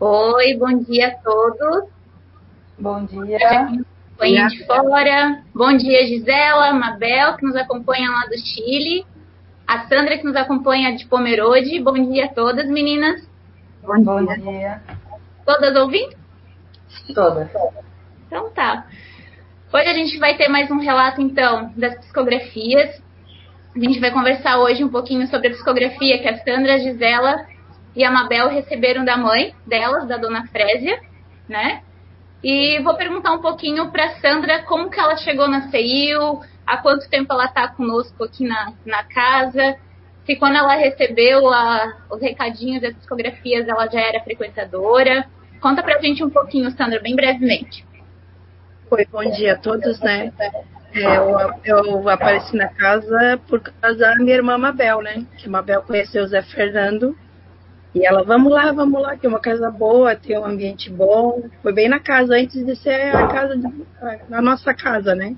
Oi, bom dia a todos. Bom dia. Acompanha de fora. Bom dia, Gisela, Mabel, que nos acompanha lá do Chile. A Sandra, que nos acompanha de Pomerode. Bom dia a todas, meninas. Bom, bom dia. Todas ouvindo? Todas. Então tá. Hoje a gente vai ter mais um relato, então, das psicografias. A gente vai conversar hoje um pouquinho sobre a psicografia que a Sandra, a Gisela e a Mabel receberam da mãe delas, da dona Frésia, né? E vou perguntar um pouquinho para Sandra como que ela chegou na CEIU, há quanto tempo ela está conosco aqui na, na casa, se quando ela recebeu a, os recadinhos das psicografias ela já era frequentadora. Conta pra gente um pouquinho, Sandra, bem brevemente. Oi, bom dia a todos, né? É, eu, eu, apareci na casa por causa da minha irmã Mabel, né? Que Mabel conheceu o Zé Fernando. E ela, vamos lá, vamos lá, é uma casa boa, tem um ambiente bom. Foi bem na casa, antes de ser a casa, de, a, a nossa casa, né?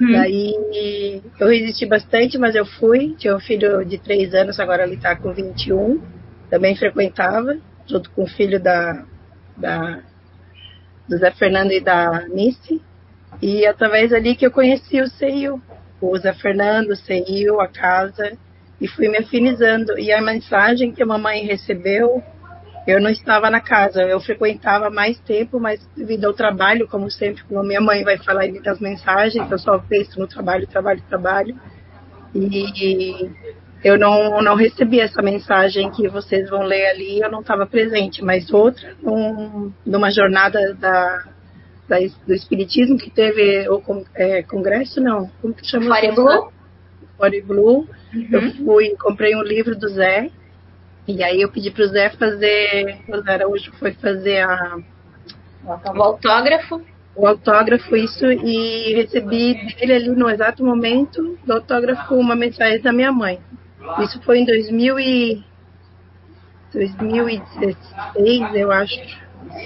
Hum. Daí eu resisti bastante, mas eu fui. Tinha um filho de três anos, agora ele tá com 21. Também frequentava, junto com o filho da, da do Zé Fernando e da Nice. E através ali que eu conheci o CEIU, o Zé Fernando, o CEIU, a casa, e fui me afinizando. E a mensagem que a mamãe recebeu, eu não estava na casa, eu frequentava mais tempo, mas devido ao trabalho, como sempre, como minha mãe vai falar das mensagens, eu só penso no trabalho, trabalho, trabalho. E eu não, não recebi essa mensagem que vocês vão ler ali, eu não estava presente, mas outra, um, numa jornada da, da, do Espiritismo que teve o é, congresso, não, como que chama? Fore Blue. Fore Blue. Uhum. Eu fui, comprei um livro do Zé, e aí eu pedi para o Zé fazer, o Zé Araújo foi fazer a, o autógrafo. O autógrafo, isso, e recebi dele ali no exato momento do autógrafo uma mensagem da minha mãe. Isso foi em 2000 e... 2016, eu acho.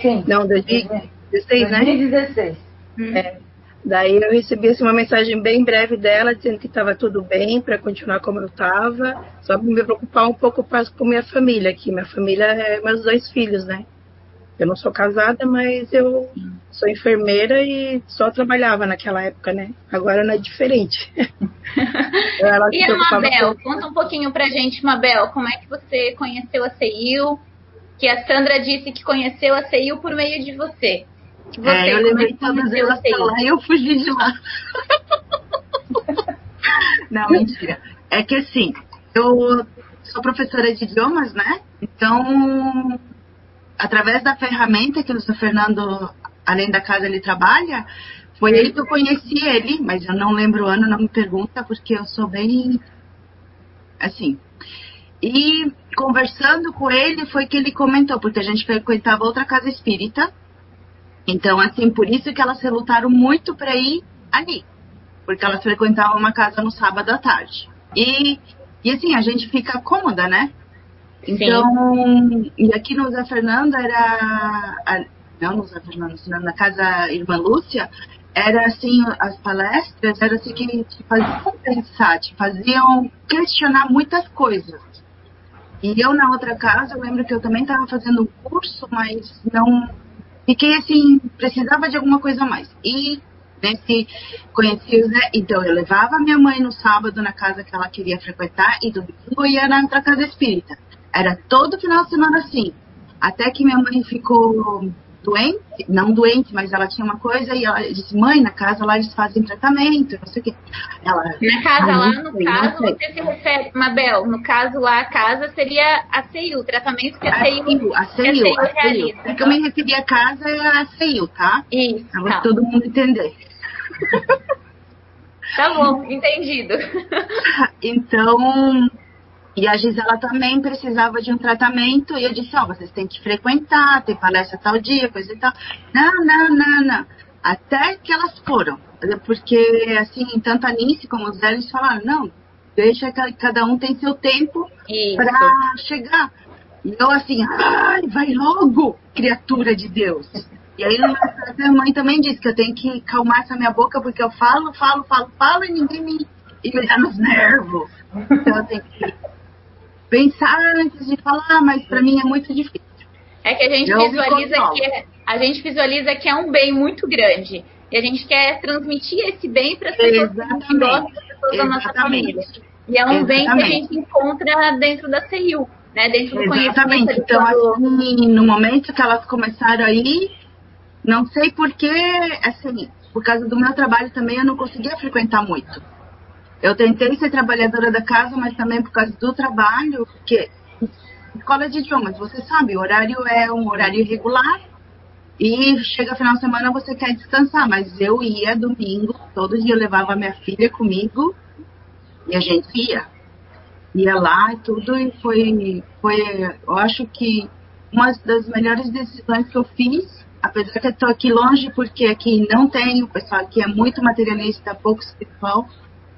Sim. Não, 2016, né? 2016. É. Daí eu recebi assim, uma mensagem bem breve dela, dizendo que estava tudo bem para continuar como eu estava, só para me preocupar um pouco com minha família aqui. Minha família é meus dois filhos, né? Eu não sou casada, mas eu sou enfermeira e só trabalhava naquela época, né? Agora não é diferente. e a Mabel, com... conta um pouquinho pra gente, Mabel, como é que você conheceu a CEIU? Que a Sandra disse que conheceu a CEIU por meio de você. Você é, eu levei todas elas pra lá e eu fugi de lá. não, mentira. É que assim, eu sou professora de idiomas, né? Então, através da ferramenta que o Sr. Fernando, além da casa, ele trabalha, foi ele que eu conheci ele, mas eu não lembro o ano, não me pergunta, porque eu sou bem. Assim. E conversando com ele, foi que ele comentou, porque a gente frequentava outra casa espírita. Então, assim, por isso que elas relutaram muito para ir ali. Porque elas frequentavam uma casa no sábado à tarde. E, e assim, a gente fica cômoda, né? Então, Sim. e aqui no Zé Fernando era. Não no Zé Fernando, na casa Irmã Lúcia, era assim, as palestras eram assim que te faziam pensar, te faziam questionar muitas coisas. E eu na outra casa, eu lembro que eu também estava fazendo um curso, mas não fiquei assim, precisava de alguma coisa a mais. E nesse conheci o Zé, então eu levava minha mãe no sábado na casa que ela queria frequentar e domingo ia na outra casa espírita. Era todo final de semana assim. Até que minha mãe ficou doente, não doente, mas ela tinha uma coisa e ela disse, mãe, na casa lá eles fazem tratamento, não sei o quê. Ela, na casa lá, no sei, caso, você se refere, Mabel, no caso lá, a casa seria a CEIU, o tratamento que a, a CEIU, a CEIU, a CEIU. É que eu me referi a casa é a CEIU, tá? Isso. Pra tá. todo mundo entender. tá bom, entendido. então, e a Gisela também precisava de um tratamento, e eu disse, ó, oh, vocês têm que frequentar, tem palestra tal dia, coisa e tal. Não, não, não, não. Até que elas foram. Porque, assim, tanto a Nice como os velhos falaram, não, deixa que cada um tem seu tempo para chegar. E eu assim, ai, vai logo, criatura de Deus. E aí a minha mãe também disse que eu tenho que calmar essa minha boca, porque eu falo, falo, falo, falo e ninguém me, e me dá nos nervos. Então eu tenho que pensar antes de falar, mas para mim é muito difícil. É que a gente me visualiza que é, a gente visualiza que é um bem muito grande. E a gente quer transmitir esse bem para as pessoas que a gente Exatamente. gosta, as pessoas da nossa Exatamente. família. E é um bem que a Exatamente. gente encontra dentro da CIU, né? Dentro do conhecimento Exatamente. Então, assim, no momento que elas começaram aí, não sei porquê, assim, por causa do meu trabalho também eu não conseguia frequentar muito. Eu tentei ser trabalhadora da casa, mas também por causa do trabalho, porque escola de idiomas, você sabe, o horário é um horário irregular e chega final de semana você quer descansar, mas eu ia domingo, todo dia eu levava minha filha comigo e a gente ia. Ia lá e tudo e foi foi eu acho que uma das melhores decisões que eu fiz apesar que eu tô aqui longe porque aqui não tem o pessoal aqui é muito materialista pouco espiritual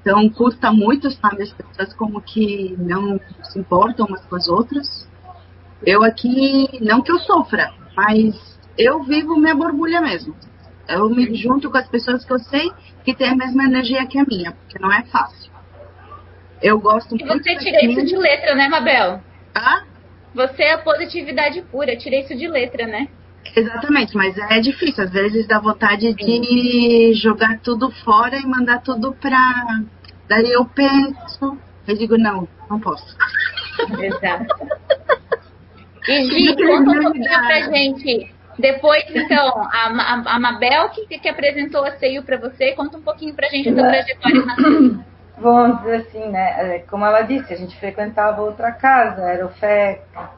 então custa muito sabe as pessoas como que não se importam umas com as outras eu aqui não que eu sofra mas eu vivo minha borbulha mesmo eu me junto com as pessoas que eu sei que têm a mesma energia que a minha porque não é fácil eu gosto E muito você tira isso de letra, né, Mabel? Ah, Você é positividade pura, tira isso de letra, né? Exatamente, mas é difícil. Às vezes dá vontade de jogar tudo fora e mandar tudo pra. Daí eu penso, eu digo, não, não posso. Exato. E Gi, conta um pouquinho pra gente. Depois, então, a, a, a Mabel que, que apresentou a CEIU pra você, conta um pouquinho pra gente da trajetória na CEIU. Vamos dizer assim, né? é, Como ela disse, a gente frequentava outra casa, era o FECA,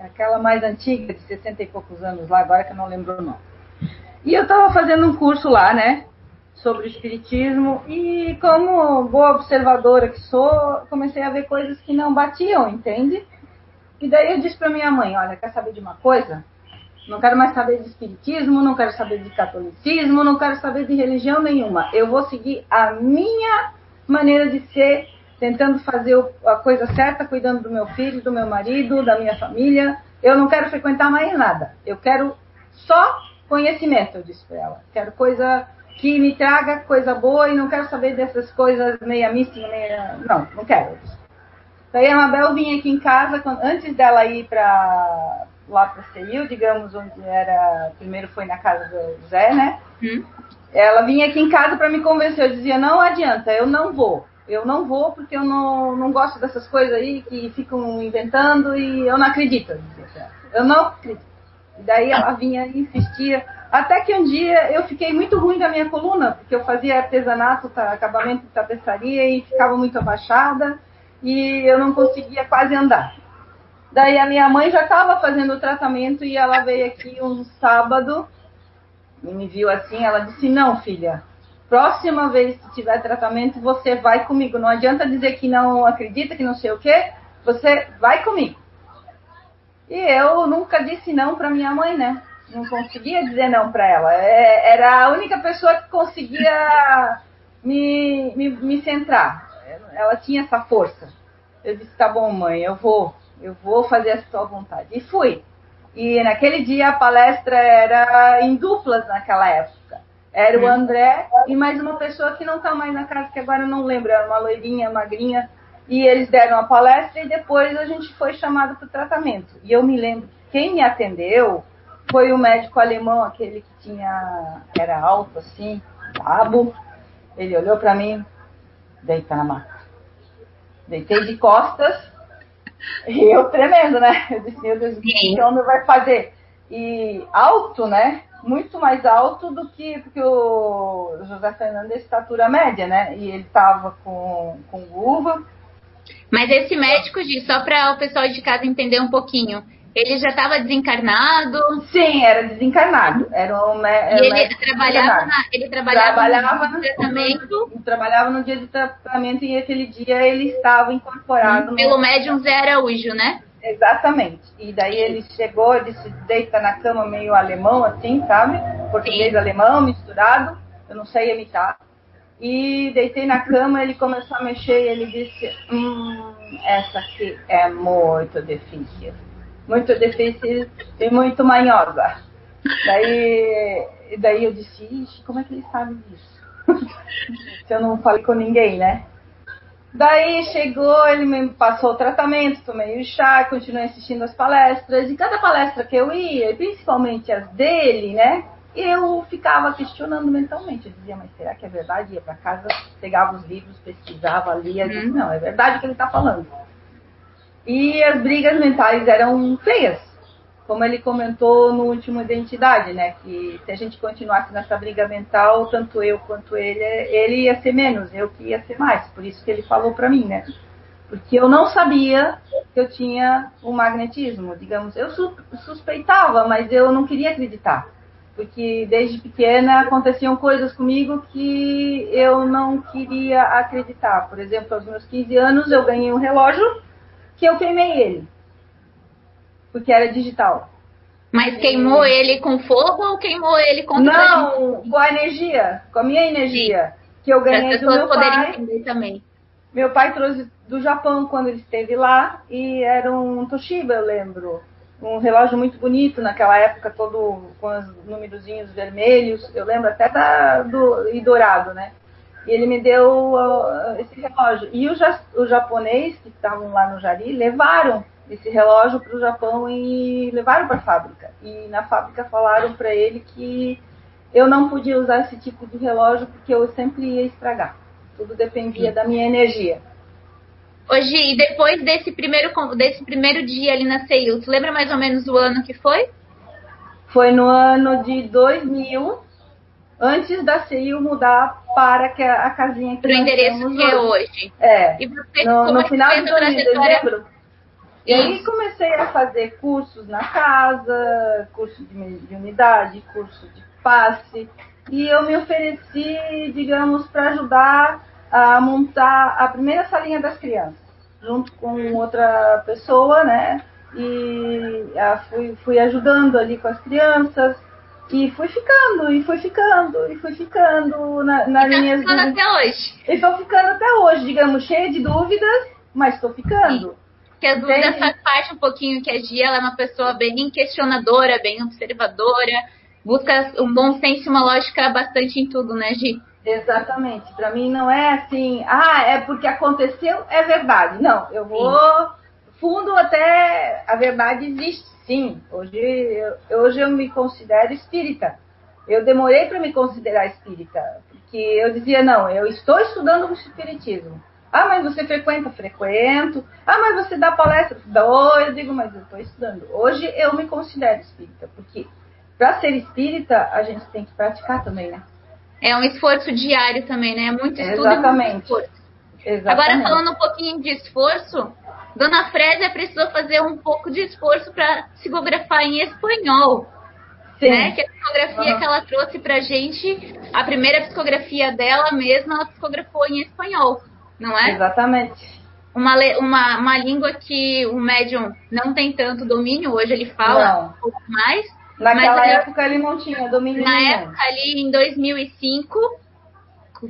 aquela mais antiga, de 60 e poucos anos lá, agora que eu não lembro o nome. E eu estava fazendo um curso lá, né? Sobre o espiritismo, e como boa observadora que sou, comecei a ver coisas que não batiam, entende? E daí eu disse para minha mãe: Olha, quer saber de uma coisa? Não quero mais saber de espiritismo, não quero saber de catolicismo, não quero saber de religião nenhuma. Eu vou seguir a minha maneira de ser, tentando fazer a coisa certa, cuidando do meu filho, do meu marido, da minha família. Eu não quero frequentar mais nada. Eu quero só conhecimento, eu disse para ela. Quero coisa que me traga coisa boa e não quero saber dessas coisas meia mística, meia. Não, não quero. Daí a Mabel vinha aqui em casa, quando- antes dela ir para lá para Ceil, digamos, onde era. Primeiro foi na casa do Zé, né? Hum? Ela vinha aqui em casa para me convencer. Eu dizia: não adianta, eu não vou. Eu não vou porque eu não, não gosto dessas coisas aí que ficam inventando e eu não acredito. Eu, não acredito. E daí ela vinha e insistia. Até que um dia eu fiquei muito ruim da minha coluna, porque eu fazia artesanato, acabamento de tapeçaria e ficava muito abaixada e eu não conseguia quase andar. Daí a minha mãe já estava fazendo o tratamento e ela veio aqui um sábado e me viu assim, ela disse, não, filha, próxima vez que tiver tratamento, você vai comigo. Não adianta dizer que não acredita, que não sei o quê, você vai comigo. E eu nunca disse não para minha mãe, né? Não conseguia dizer não para ela. É- Era a única pessoa que conseguia me, me, me centrar. Ela tinha essa força. Eu disse, tá bom, mãe, eu vou. Eu vou fazer a sua vontade. E fui. E naquele dia a palestra era em duplas naquela época. Era o André e mais uma pessoa que não está mais na casa, que agora eu não lembro, era uma loirinha, magrinha. E eles deram a palestra e depois a gente foi chamado para o tratamento. E eu me lembro, quem me atendeu foi o médico alemão, aquele que tinha, era alto assim, brabo. Ele olhou para mim, deita na maca. Deitei de costas e eu tremendo, né? Eu disse, meu Deus, o que esse homem vai fazer? E alto, né? Muito mais alto do que porque o José Fernando é estatura média, né? E ele tava com, com luva. Mas esse médico, Gi, só para o pessoal de casa entender um pouquinho, ele já estava desencarnado Sim, era desencarnado. Era um, mé- e era um ele trabalhava, na, ele trabalhava, Trabalhava no tratamento Trabalhava no dia de tratamento e aquele dia ele estava incorporado. no- pelo médium Zé Araújo, né? Exatamente. E daí ele chegou, disse, deita na cama meio alemão, assim, sabe? Português Sim. alemão misturado. Eu não sei imitar. E deitei na cama, ele começou a mexer e ele disse, hum, essa aqui é muito difícil. Muito difícil e muito manhosa. Daí, daí eu disse, ixi, como é que ele sabe disso? Se eu não falei com ninguém, né? Daí chegou, ele me passou o tratamento, tomei o chá, continuei assistindo as palestras, e cada palestra que eu ia, principalmente as dele, né, eu ficava questionando mentalmente. Eu dizia, mas será que é verdade? Ia para casa, pegava os livros, pesquisava, lia, disse, uhum. não, é verdade o que ele está falando. E as brigas mentais eram feias como ele comentou no último Identidade, né? Que se a gente continuasse nessa briga mental, tanto eu quanto ele, ele ia ser menos, eu que ia ser mais. Por isso que ele falou para mim, né? Porque eu não sabia que eu tinha o magnetismo, digamos. Eu suspeitava, mas eu não queria acreditar. Porque desde pequena aconteciam coisas comigo que eu não queria acreditar. Por exemplo, aos meus 15 anos eu ganhei um relógio que eu queimei ele porque era digital. Mas queimou ele com fogo ou queimou ele com Não, com a energia, com a minha energia Sim. que eu ganhei do meu pai. também. Meu pai trouxe do Japão quando ele esteve lá e era um Toshiba, eu lembro. Um relógio muito bonito naquela época, todo com os númerozinhos vermelhos. Eu lembro até da, do e dourado, né? E ele me deu uh, esse relógio. E os, japoneses que estavam lá no Jari levaram esse relógio para o Japão e levaram para a fábrica. E na fábrica falaram para ele que eu não podia usar esse tipo de relógio porque eu sempre ia estragar. Tudo dependia Sim. da minha energia. Hoje, e depois desse primeiro, desse primeiro dia ali na CEIU, você lembra mais ou menos o ano que foi? Foi no ano de 2000, antes da CEIU mudar para a casinha que Pro endereço que é hoje. É. E você, no, no final de 2000, dezembro, e aí comecei a fazer cursos na casa, curso de, de unidade, curso de passe, e eu me ofereci, digamos, para ajudar a montar a primeira salinha das crianças, junto com outra pessoa, né? E fui, fui ajudando ali com as crianças, e fui ficando, e fui ficando, e fui ficando na, na e tá ficando até hoje. E tô ficando até hoje, digamos, cheia de dúvidas, mas estou ficando. Sim que a dúvida faz parte um pouquinho que a Gia ela é uma pessoa bem questionadora, bem observadora, busca um bom senso e uma lógica bastante em tudo, né, Gi? Exatamente. Para mim não é assim, ah, é porque aconteceu, é verdade. Não, eu vou sim. Fundo até a verdade existe, sim. Hoje eu, hoje eu me considero espírita. Eu demorei para me considerar espírita, porque eu dizia não, eu estou estudando o espiritismo. Ah, mas você frequenta? Frequento. Ah, mas você dá palestra? Dou. Eu digo, mas eu estou estudando. Hoje eu me considero espírita, porque para ser espírita a gente tem que praticar também, né? É um esforço diário também, né? É muito estudo Exatamente. e muito esforço. Exatamente. Agora, falando um pouquinho de esforço, Dona Frésia precisou fazer um pouco de esforço para psicografar em espanhol. Sim. Né? Que a psicografia uhum. que ela trouxe pra gente, a primeira psicografia dela mesma, ela psicografou em espanhol não é? Exatamente. Uma, uma, uma língua que o médium não tem tanto domínio, hoje ele fala não. um pouco mais. Naquela época ele não tinha domínio Na nenhum. época ali em 2005,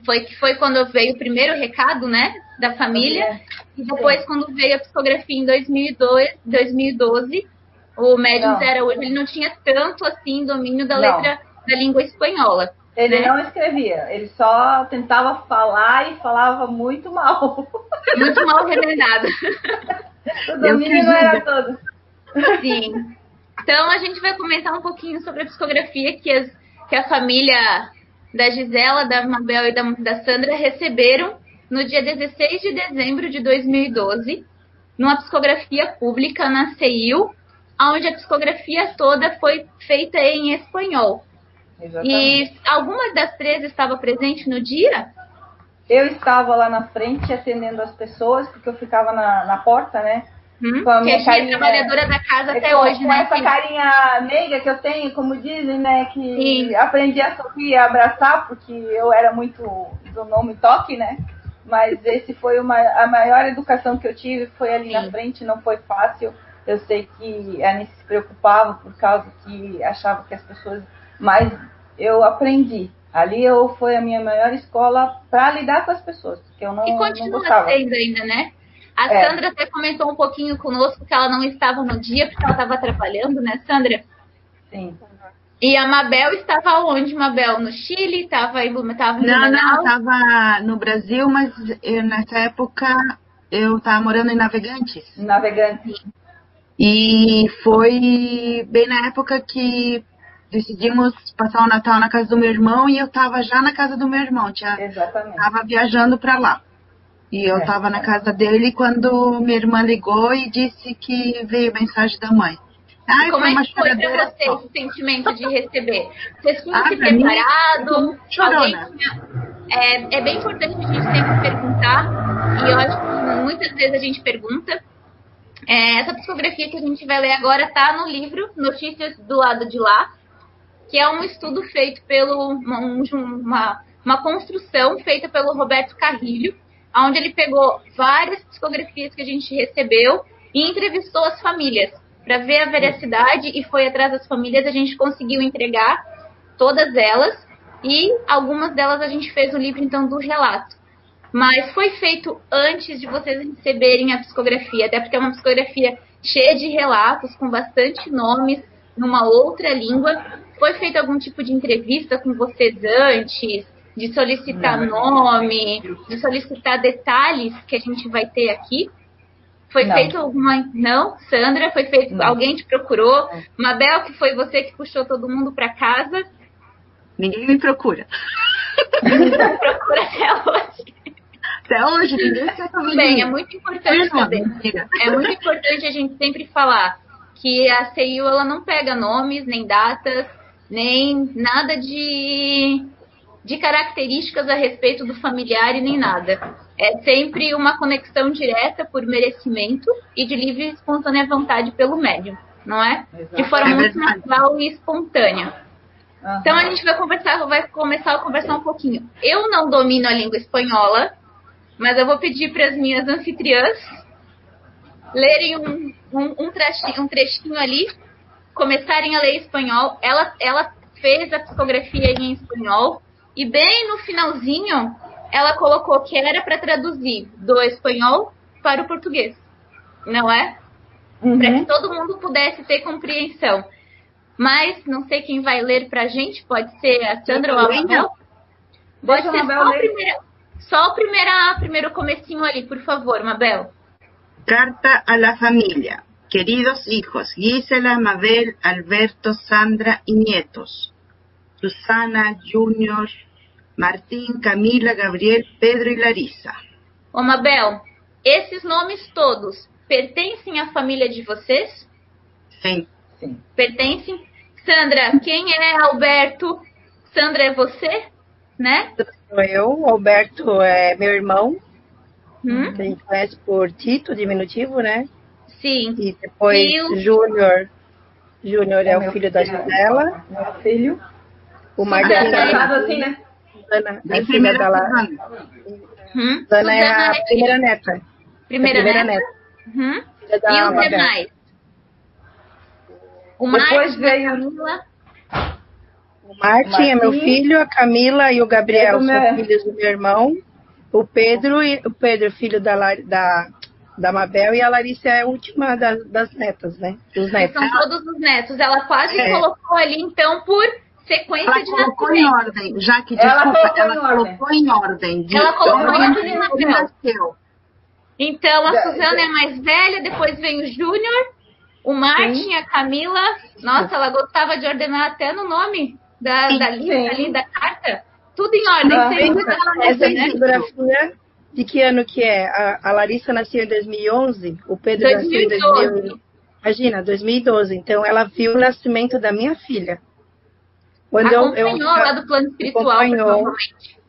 foi que foi quando veio o primeiro recado, né, da família. E depois quando veio a psicografia em 2002, 2012, o médium era hoje ele não tinha tanto assim domínio da não. letra da língua espanhola. Ele né? não escrevia, ele só tentava falar e falava muito mal. Muito mal remendado. o domínio não era todo. Sim. Então a gente vai comentar um pouquinho sobre a psicografia que, as, que a família da Gisela, da Mabel e da, da Sandra receberam no dia 16 de dezembro de 2012, numa psicografia pública na CEIU, onde a psicografia toda foi feita em espanhol. Exatamente. E alguma das três estava presente no dia? Eu estava lá na frente atendendo as pessoas, porque eu ficava na, na porta, né? Hum, com a minha que é trabalhadora da casa até hoje, com né? essa Sim. carinha meiga que eu tenho, como dizem, né? Que Sim. aprendi a sorrir e a abraçar, porque eu era muito do nome toque, né? Mas esse foi uma, a maior educação que eu tive, foi ali Sim. na frente, não foi fácil. Eu sei que a Anice se preocupava por causa que achava que as pessoas mais eu aprendi. Ali eu foi a minha maior escola para lidar com as pessoas, porque eu não E continua não sendo ainda, né? A é. Sandra até comentou um pouquinho conosco que ela não estava no dia porque ela estava trabalhando, né, Sandra? Sim. E a Mabel estava onde, Mabel? No Chile? Estava em Blumenau? Não, não, estava no Brasil, mas eu, nessa época eu estava morando em Navegantes. Navegantes. E foi bem na época que decidimos passar o Natal na casa do meu irmão e eu estava já na casa do meu irmão. Tinha, Exatamente. Tava viajando para lá. E eu É. estava na casa dele quando minha irmã ligou e disse que veio mensagem da mãe. Ai, Como é que foi pra choradeira você só. esse sentimento de receber? Vocês tinham Ah, se preparado? chorona. É, é bem importante a gente sempre perguntar, e eu acho que muitas vezes a gente pergunta. É, essa psicografia que a gente vai ler agora está no livro Notícias do Lado de Lá, que é um estudo feito pelo um- uma, uma construção feita pelo Roberto Carrilho, onde ele pegou várias psicografias que a gente recebeu e entrevistou as famílias para ver a veracidade e foi atrás das famílias a gente conseguiu entregar todas elas e algumas delas a gente fez o livro então do relato. Mas foi feito antes de vocês receberem a psicografia, até porque é uma psicografia cheia de relatos, com bastante nomes, numa outra língua. Foi feito algum tipo de entrevista com vocês antes, de solicitar nome, de solicitar detalhes que a gente vai ter aqui? Foi Não. feito alguma. Não? Sandra, foi feito. Não. Alguém te procurou? Mabel, que foi você que puxou todo mundo para casa? Ninguém me procura. Procura até hoje. Até hoje, ninguém saber Bem, é muito importante Não. É muito importante a gente sempre falar que a CIU ela não pega nomes, nem datas, nem nada de, de características a respeito do familiar e nem nada. É sempre uma conexão direta por merecimento e de livre e espontânea vontade pelo médium, não é? De forma É muito natural e espontânea. Aham. Então a gente vai conversar, vai começar a conversar um pouquinho. Eu não domino a língua espanhola, mas eu vou pedir para as minhas anfitriãs lerem um, um, um, trechinho, um trechinho ali, começarem a ler espanhol. Ela, ela fez a psicografia em espanhol e bem no finalzinho ela colocou que era para traduzir do espanhol para o português, não é? Uhum. para que todo mundo pudesse ter compreensão. Mas não sei quem vai ler pra gente, pode ser a Sandra ou a Mabel. Pode Deixa a ser Mabel só, o ler. primeira, só o primeira, primeiro comecinho ali, por favor, Mabel. Carta a la familia. Queridos hijos, Gisela, Mabel, Alberto, Sandra y nietos. Susana, Junior, Martín, Camila, Gabriel, Pedro y Larissa. Ô Mabel, esses nomes todos pertencem à família de vocês? Sim. Sim. Pertencem? Sandra, quem é Alberto? Sandra é você? Né? Sou eu, Alberto é meu irmão, Hum? que a gente conhece por Tito, diminutivo, né? Sim. E depois Tio. Júnior. Júnior é, É o meu filho da filho. Gisela. Meu filho. O É Marquinhos casado assim, né? Susana, Bem a da La... Susana. Hum? É a primeira neta. primeira, a primeira né? neta. Uhum. Filha da E os Mabel. demais? O Depois Marcos, veio- a Camila, O Martin é meu filho, a Camila e o Gabriel É são meu- filhos do meu irmão. O Pedro, e, o Pedro filho da, da, da Mabel, e a Larissa é a última das, das netas, né? Dos netos. são todos os netos. Ela quase É. colocou ali, então, por sequência Ela de colocou em nascimento. ordem, já que Ela desculpa, colocou ela em ordem. colocou em ordem. De Ela colocou ordem em de ordem, nasceu. Então, a É, Suzana é. é mais velha, depois vem o Júnior, o Martin, a Camila. Nossa, ela gostava de ordenar até no nome da, Sim, da lista sim. ali, da carta. Tudo em ordem, Ah, sim. Essa né? fotografia de que ano que é? A, a Larissa nasceu em 2011, o Pedro nasceu em 2012. 2000. Imagina, 2012. Então ela viu o nascimento da minha filha. Quando eu, eu, Acompanhou lá do plano espiritual, acompanhou. provavelmente.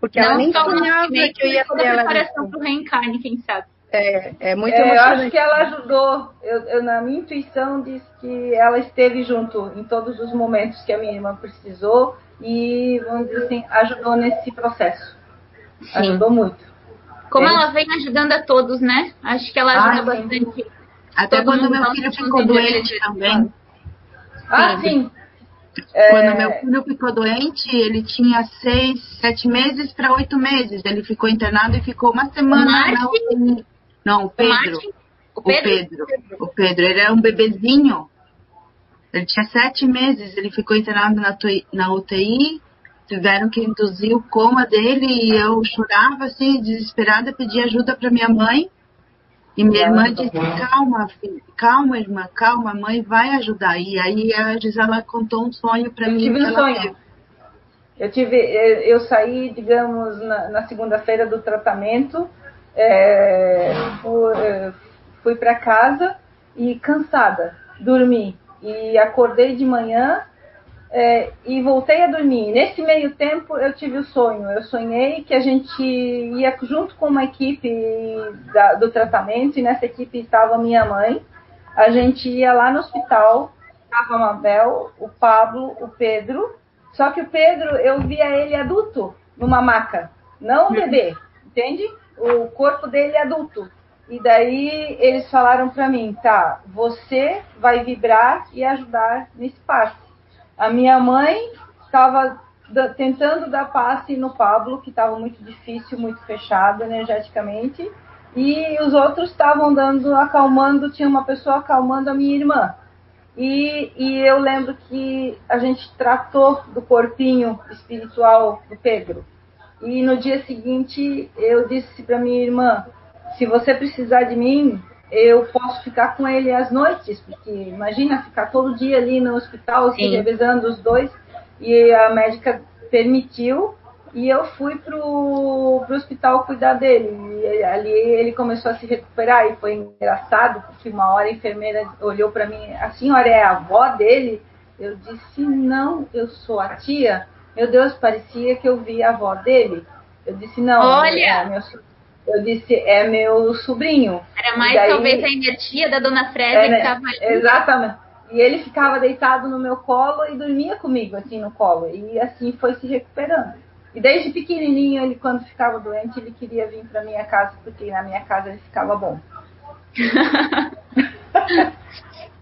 porque ela Não nem o sonhava que eu ia ter a ela. preparação para o reencarne, quem sabe. É, é muito É, eu emocionante. acho que ela ajudou. Eu, eu, na minha intuição, diz que ela esteve junto em todos os momentos que a minha irmã precisou e, vamos dizer assim, ajudou nesse processo. Ajudou muito. Como É. ela vem ajudando a todos, né? Acho que ela Ah, ajuda sim. bastante. Até Todo quando meu filho ficou doente de- também. Ah, Sim. Sim. Quando É, meu filho ficou doente, ele tinha seis, sete meses para oito meses. Ele ficou internado e ficou uma semana Martin? na UTI. Não, o O Pedro. O O Pedro, Pedro. O Pedro. Ele era um bebezinho. Ele tinha sete meses, ele ficou internado na, na UTI, tiveram que induzir o coma dele e eu chorava assim, desesperada, pedi ajuda para minha mãe. E minha irmã disse: Calma, filho, calma, irmã, calma, mãe vai ajudar. E aí a Gisela contou um sonho para mim. Tive um sonho. Teve. Eu tive, eu saí, digamos, na, na segunda-feira do tratamento, é, fui, é, fui para casa e cansada, dormi e acordei de manhã é, e voltei a dormir. Nesse meio tempo eu tive o sonho. Eu sonhei que a gente ia junto com uma equipe da, do tratamento e nessa equipe estava minha mãe. A gente ia lá no hospital, estava a Mabel, o Pablo, o Pedro. Só que o Pedro eu via ele adulto numa maca, não o bebê, entende? O corpo dele adulto. E daí eles falaram para mim, tá, você vai vibrar e ajudar nesse passe. A minha mãe estava tentando dar passe no Pablo, que estava muito difícil, muito fechado energeticamente, e os outros estavam dando, acalmando, tinha uma pessoa acalmando a minha irmã. E, e eu lembro que a gente tratou do corpinho espiritual do Pedro. E no dia seguinte eu disse para minha irmã: se você precisar de mim, eu posso ficar com ele às noites, porque imagina ficar todo dia ali no hospital, se revezando os dois, e a médica permitiu, e eu fui pro, pro hospital cuidar dele. E ali ele começou a se recuperar, e foi engraçado, porque uma hora a enfermeira olhou para mim, a senhora é a avó dele? Eu disse, não, eu sou a tia. Meu Deus, parecia que eu vi a avó dele. Eu disse, não, Olha. é meu eu disse, é meu sobrinho. Era mais daí, talvez a energia da dona Frésia é, que estava ali. Exatamente. E ele ficava deitado no meu colo e dormia comigo, assim, no colo. E assim foi se recuperando. E desde pequenininho, ele, quando ficava doente, ele queria vir para minha casa, porque na minha casa ele ficava bom.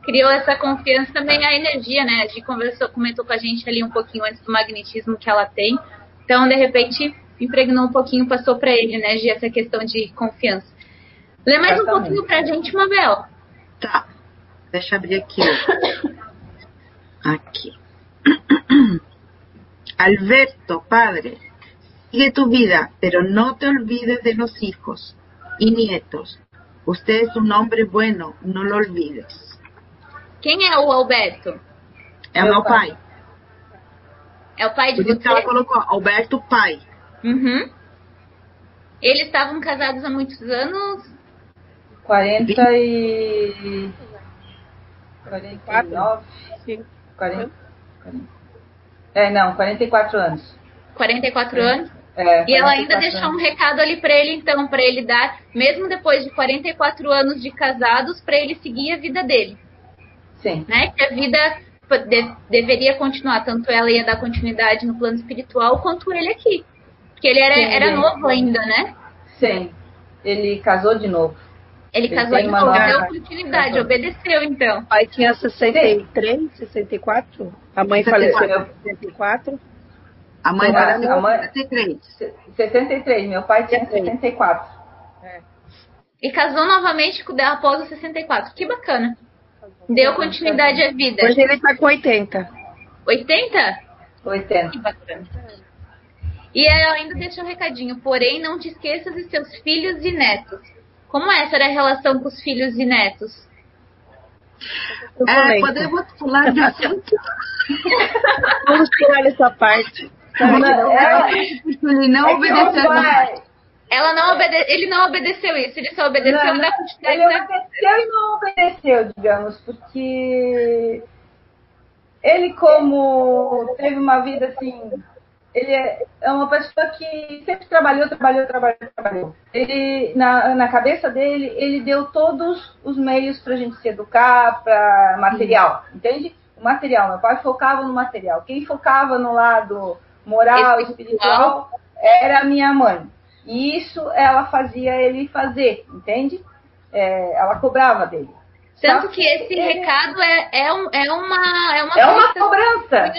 Criou essa confiança também, a energia, né? A gente conversou, comentou com a gente ali um pouquinho antes do magnetismo que ela tem. Então, de repente, impregnou um pouquinho, passou para ele, né, de essa questão de confiança. Lê mais Exatamente. um pouquinho para a gente, Mabel. Tá. Deixa eu abrir aqui. Aqui. Alberto, padre, sigue tu vida, pero no te olvides de los hijos y nietos. Usted es un hombre bueno, no lo olvides. Quem é o Alberto? É o meu pai. pai. É o pai de Por isso você? ela colocou Alberto pai. Uhum. Eles estavam casados há muitos anos? 40 e. 49? 40, 40. É, não, 44 anos. 44 é. anos? É, e ela ainda deixou um recado ali para ele, então, para ele dar, mesmo depois de 44 anos de casados, para ele seguir a vida dele. Sim. Né? Que a vida de, deveria continuar, tanto ela ia dar continuidade no plano espiritual, quanto ele aqui. Porque ele era, Sim, era novo ainda, né? Sim. Ele casou de novo. Ele, ele casou de novo, deu oportunidade, casou. obedeceu então. O pai tinha 63, Sim. 64. A mãe faleceu em 64. A mãe faleceu em 63. 63, meu pai tinha 64. É. E casou novamente após os 64. Que bacana. Deu continuidade à vida. Hoje ele tá com 80. 80? 80. Que bacana. E ela ainda deixou um recadinho, porém não te esqueças de seus filhos e netos. Como é essa era a relação com os filhos e netos? É, podemos pular de assunto. Vamos pular essa parte. Não, ela, ele não é obedeceu. Ela não obede... Ele não obedeceu isso, ele só obedeceu não, da quantidade. Ele obedeceu e não obedeceu, digamos, porque ele como teve uma vida assim ele é, é uma pessoa que sempre trabalhou, trabalhou, trabalhou, trabalhou. Ele, na, na cabeça dele, ele deu todos os meios para a gente se educar, para material, entende? O material. Meu pai focava no material. Quem focava no lado moral, espiritual, era a minha mãe. E isso ela fazia ele fazer, entende? É, ela cobrava dele. Tanto que esse recado é, é, um, é uma. É uma, é uma cobrança.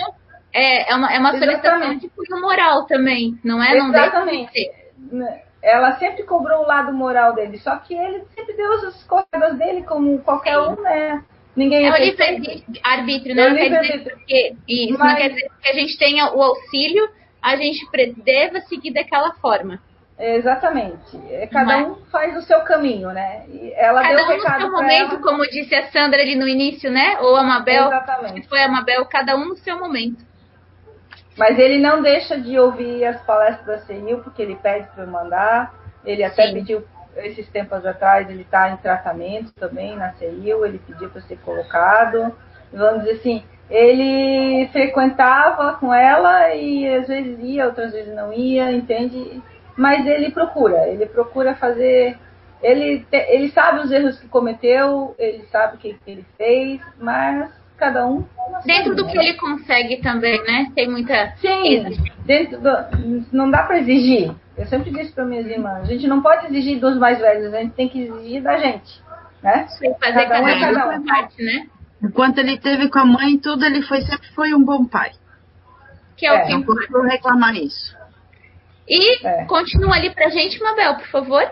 É, é uma, é uma solicitação de cunho moral também, não é? Exatamente. Não Ela sempre cobrou o lado moral dele, só que ele sempre deu as coisas dele como qualquer Sim. um, né? Ninguém É o livre-arbítrio, É não o quer dizer que, isso não Mas- quer dizer que a gente tenha o auxílio, a gente deva seguir daquela forma. Exatamente. É, Cada Mas- um faz o seu caminho, né? E ela Cada deu um o no recado seu momento, ela. como disse a Sandra ali no início, né? Ou a Mabel, Exatamente. que foi a Mabel, cada um no seu momento. Mas ele não deixa de ouvir as palestras da CEIU, porque ele pede para eu mandar. Ele até Sim. pediu, esses tempos atrás, ele está em tratamento também na CEIU, ele pediu para ser colocado. Vamos dizer assim, ele frequentava com ela e às vezes ia, outras vezes não ia, entende? Mas ele procura, ele procura fazer. Ele, ele sabe os erros que cometeu, ele sabe o que, que ele fez, mas cada um. Dentro do que ele consegue também, né? Tem muita. Sim, dentro do, não dá para exigir. Eu sempre disse para minhas irmãs, a gente não pode exigir dos mais velhos, a gente tem que exigir da gente, né? Fazer Cada um cada é um cada a um. parte, né? Enquanto ele teve com a mãe, tudo ele foi sempre foi um bom pai. Que é, o É. que Não importa. posso reclamar isso. E É. continua ali pra gente, Mabel, por favor.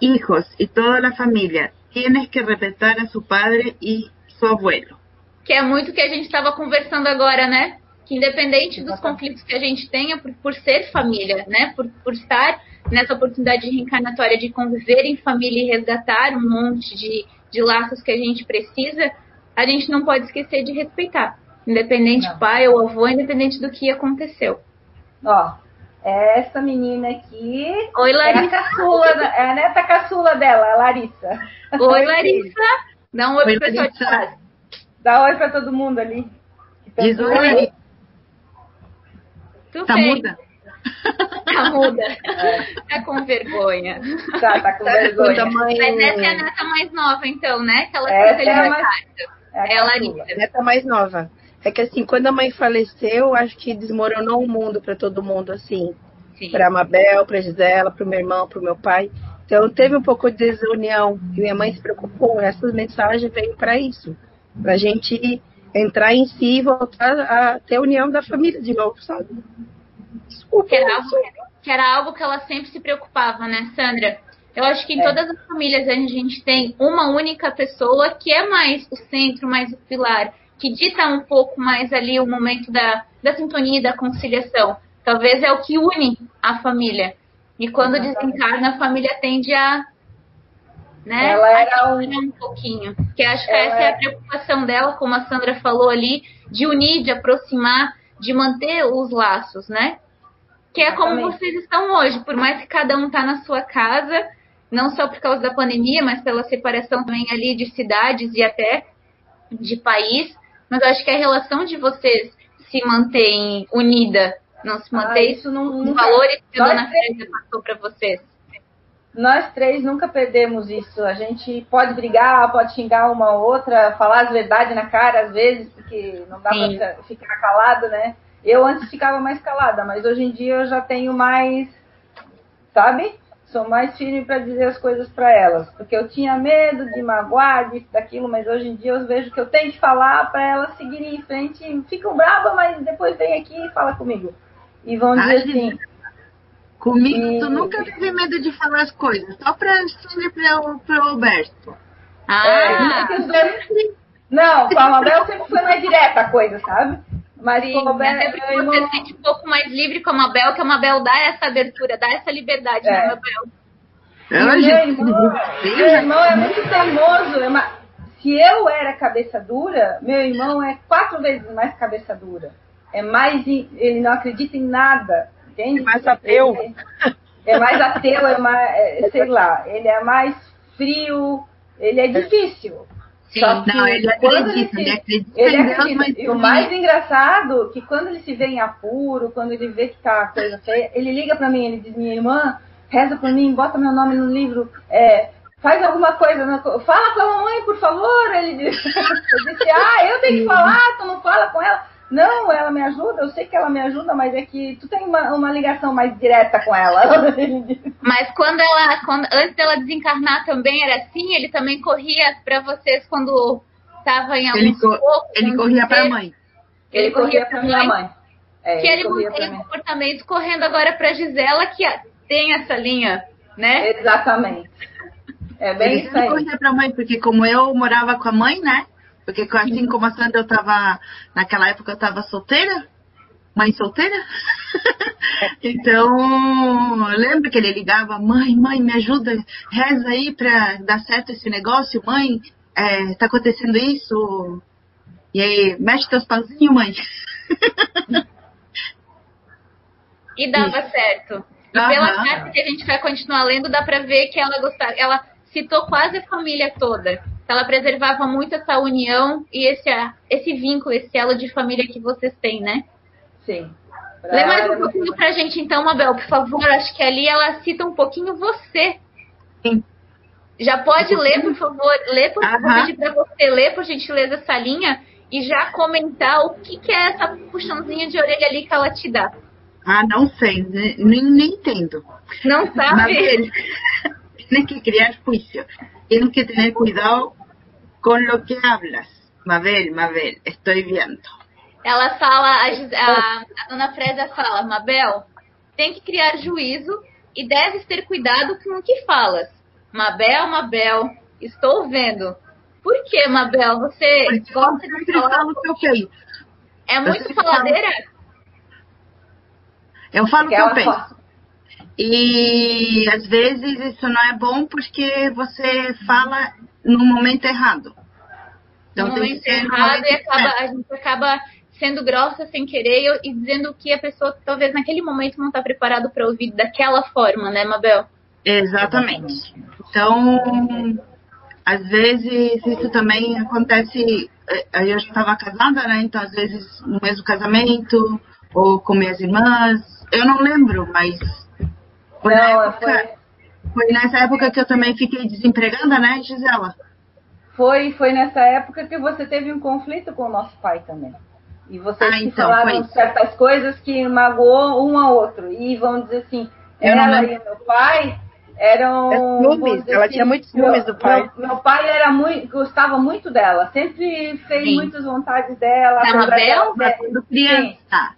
Hijos y toda la familia, tienes que respetar a su padre y su abuelo. Que é muito o que a gente estava conversando agora, né? Que independente dos conflitos que a gente tenha, por, por ser família, né? Por, por estar nessa oportunidade reencarnatória de conviver em família e resgatar um monte de, de laços que a gente precisa, a gente não pode esquecer de respeitar. Independente Não. pai ou avô, independente do que aconteceu. Ó, essa menina aqui Oi, é a Larissa. caçula, é a neta caçula dela, a Larissa. Oi, Larissa. Dá um oi Oi, pro pessoal de Larissa. casa. Dá oi para todo mundo ali. Diz oi. Tu Tá fez. muda? Tá muda. Tá com vergonha. Tá, tá com a vergonha. Mas essa é a neta mais nova, então, né? Que ela Essa é a ali mais- É a É a. Larissa. neta mais nova. É que assim, quando a mãe faleceu, acho que desmoronou o mundo para todo mundo, assim. Sim. Para a Mabel, para Gisela, para o meu irmão, para o meu pai. Então teve um pouco de desunião. E minha mãe se preocupou. Essas mensagens veio para isso. Para a gente entrar em si e voltar a ter a união da família de novo, sabe? Desculpa. Que era, algo, que era algo que ela sempre se preocupava, né, Sandra? Eu acho que em É. todas as famílias a gente tem uma única pessoa que é mais o centro, mais o pilar, que dita um pouco mais ali o momento da, da sintonia e da conciliação. Talvez é o que une a família. E quando Exatamente. desencarna, a família tende a. Né, Ela a era um- um pouquinho. Que acho que Ela essa é a é- preocupação dela, como a Sandra falou ali, de unir, de aproximar, de manter os laços, né? Que é como vocês estão hoje, por mais que cada um tá na sua casa, não só por causa da pandemia, mas pela separação também ali de cidades e até de país. Mas eu acho que a relação de vocês se mantém unida, não se Ah, mantém isso não, os nunca- valores que a Dona Frésia passou para vocês. Nós três nunca perdemos isso. A gente pode brigar, pode xingar uma ou outra, falar as verdades na cara às vezes, porque não dá Sim. pra ficar- calado, né? Eu antes ficava mais calada, mas hoje em dia eu já tenho mais, sabe? Sou mais firme para dizer as coisas para elas, porque eu tinha medo de magoar, disso, daquilo, mas hoje em dia eu vejo que eu tenho que falar para elas seguirem em frente. Ficam bravas, mas depois vem aqui e fala comigo. E vão dizer Ai, assim, Comigo, tu E- nunca teve medo de falar as coisas. Só pra Sandra e pra, pra Alberto. Ah, É, dois- Não, com a Mabel sempre foi mais direta a coisa, sabe? Mas sim, com o até porque meu você se sente um pouco mais livre com a Mabel, que a Mabel dá essa abertura, dá essa liberdade, É. né, Mabel? Hoje, meu irmão, meu irmão é muito teimoso. é uma- Se eu era cabeça dura, meu irmão é quatro vezes mais cabeça dura. É mais, ele não acredita em nada, entende? É mais ateu. É mais ateu, é mais, é, sei lá, ele é mais frio, ele é difícil. Sim. Só que Não, ele acredita, se- ele acredita Ele em Deus, acredita. mas E o mais engraçado que quando ele se vê em apuro, quando ele vê que tá a coisa feia, ele liga pra mim, ele diz, minha irmã, reza por mim, bota meu nome no livro, é, faz alguma coisa, na fala com a mamãe, por favor. Ele disse, eu disse, ah, eu tenho que falar, tu não fala com ela. Não, ela me ajuda, eu sei que ela me ajuda, mas é que tu tem uma, uma ligação mais direta com ela. Ele. Mas quando ela, quando, antes dela desencarnar também era assim, ele também corria pra vocês quando estava em algum Ele, co- sufoco, ele corria pra desespero. mãe. Ele corria pra minha mãe. É, que ele corria mantém o comportamento correndo agora pra Gisela, que a- tem essa linha, né? Exatamente. É bem Ele isso aí. corria pra mãe, porque como eu morava com a mãe, né? Porque assim como a Sandra, eu tava, naquela época eu tava solteira, mãe solteira. então, lembra que ele ligava, mãe, mãe, me ajuda, reza aí pra dar certo esse negócio, mãe, é, tá acontecendo isso. E aí, mexe teus pauzinhos, mãe. e dava certo. E Aham. pela carta que a gente vai continuar lendo, dá pra ver que ela gostava, ela citou quase a família toda. Ela preservava muito essa união e esse, esse vínculo, esse elo de família que vocês têm, né? Sim. Lê mais um Pra- pouquinho pra gente então, Mabel, por favor. Acho que ali ela cita um pouquinho você. Sim. Já pode ler, por favor. Lê, por favor, pra você ler, por gentileza, essa linha e já comentar o que, que é essa puxãozinha de orelha ali que ela te dá. Ah, não sei, ne- nem, nem entendo. Não sabe? Mabel, tienes que criar juicio. Tienes que tener cuidado con lo que hablas. Mabel, Mabel, estoy viendo. Ela fala, a, a, a dona Frésia fala, Mabel, tem que criar juízo e deves ter cuidado com o que falas. Mabel, Mabel, estou vendo. Por que, Mabel? Você Porque eu gosta de falar? falo o que eu penso. É muito falo- faladeira? Eu falo o que eu penso. E às vezes isso não é bom porque você fala no momento errado. no Então tem momento que ser no errado e acaba, a gente acaba sendo grossa sem querer e dizendo que a pessoa talvez naquele momento não está preparado para ouvir daquela forma, né, Mabel? Exatamente. Então, às vezes isso também acontece. eh, Aí eu já estava casada, né? Então, às vezes no mesmo casamento ou com minhas irmãs. Eu não lembro, mas foi, na Não, época, foi, foi nessa época que eu também fiquei desempregada, né, Gisela? foi, foi nessa época que você teve um conflito com o nosso pai também. E vocês Ah, então, falaram certas coisas que magoou um ao outro. E vamos dizer assim, Eu não ela e meu pai eram. É ciúmes, ela tinha muitos ciúmes do pai. Meu, meu pai era muito, gostava muito dela, sempre fez Sim. muitas vontades dela. Mabel? dela quando criança.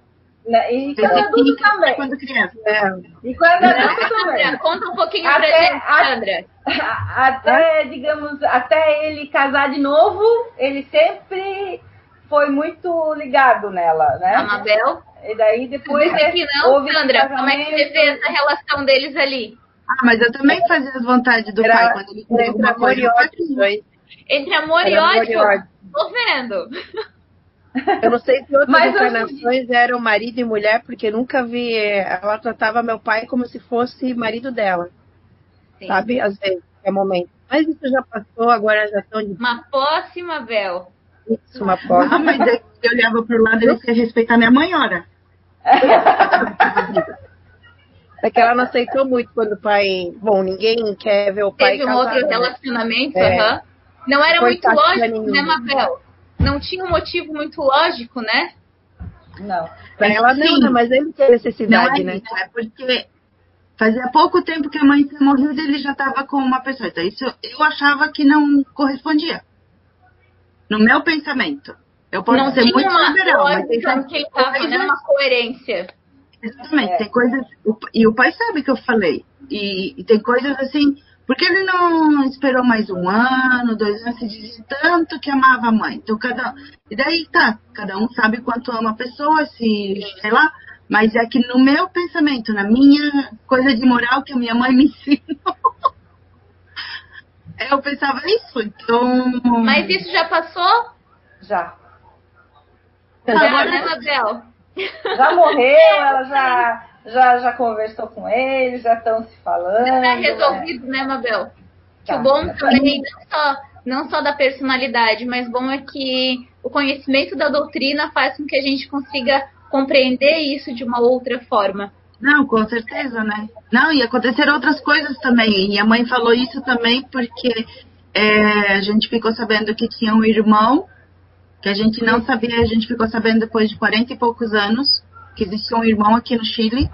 Né, E quando adulto Especifica também. quando criança. É, E quando adulto Sandra, também. conta um pouquinho Até pra gente, a- Sandra. Até, digamos, até ele casar de novo, ele sempre foi muito ligado nela, A né? Mabel. E daí depois Disse que não, Sandra. Como é que você vê essa relação deles ali? Ah, mas eu também fazia as vontades do Era- pai quando ele queria entre alguma amor e coisa. ódio. Entre amor e Era amor e ódio. ódio. Tô vendo. Eu não sei se outras eu encarnações eram marido e mulher, porque nunca vi. Ela tratava meu pai como se fosse marido dela, Sim. sabe? Às vezes, é momento. Mas isso já passou, agora já estão de Uma posse, Mabel. isso, uma porta. Ah, mas que eu olhava pro lado e ele queria respeitar minha mãe, ora. É que ela não aceitou muito quando o pai. Bom, ninguém quer ver o pai Teve um casado, outro né? relacionamento, É. aham. Não era Foi muito lógico, né, Mabel? Não tinha um motivo muito lógico, né? Não. Pra ela não, Sim. né? Mas ele tem Não necessidade, é né? é porque fazia pouco tempo que a mãe tinha morrido e ele já estava com uma pessoa. Então, isso eu achava que não correspondia. No meu pensamento. Eu posso não ser muito uma liberal, mas tem que ele estava, né? Uma coerência. Exatamente, É. tem coisas. E o pai sabe que eu falei. E, e tem coisas assim. Porque ele não esperou mais um ano, dois anos, se dizia tanto que amava a mãe. Então, cada. E daí tá, cada um sabe quanto ama a pessoa, se. sei lá. Mas é que no meu pensamento, na minha coisa de moral que a minha mãe me ensinou. eu pensava isso. Então. Mas isso já passou? Já. Já, Agora- né? Já morreu, ela já, já, já conversou com ele, já estão se falando. Já tá né? resolvido, né, Mabel? Que Tá. o bom também, não só, não só da personalidade, mas bom é que o conhecimento da doutrina faz com que a gente consiga compreender isso de uma outra forma. Não, com certeza, né? Não, e aconteceram outras coisas também. E a mãe falou isso também porque é, a gente ficou sabendo que tinha um irmão, que a gente não sabia, a gente ficou sabendo depois de 40 e poucos anos, que existia um irmão aqui no Chile.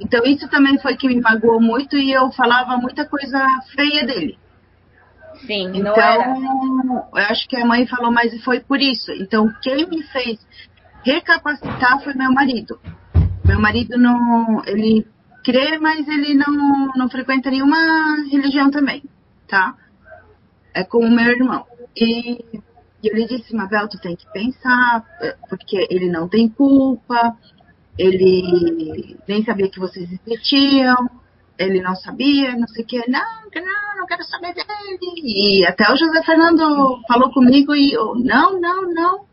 Então isso também foi que me magoou muito e eu falava muita coisa feia dele. Sim. Então, eu acho que a mãe falou, mas foi por isso. Então, quem me fez recapacitar foi meu marido. Meu marido não, ele crê, mas ele não, não frequenta nenhuma religião também, tá? É como o meu irmão. E E eu lhe disse, Mabel, tu tem que pensar, é, porque ele não tem culpa, ele nem sabia que vocês existiam, ele não sabia, não sei o que, não, não, não quero saber dele. E até o José Fernando falou comigo e eu, não, não, não.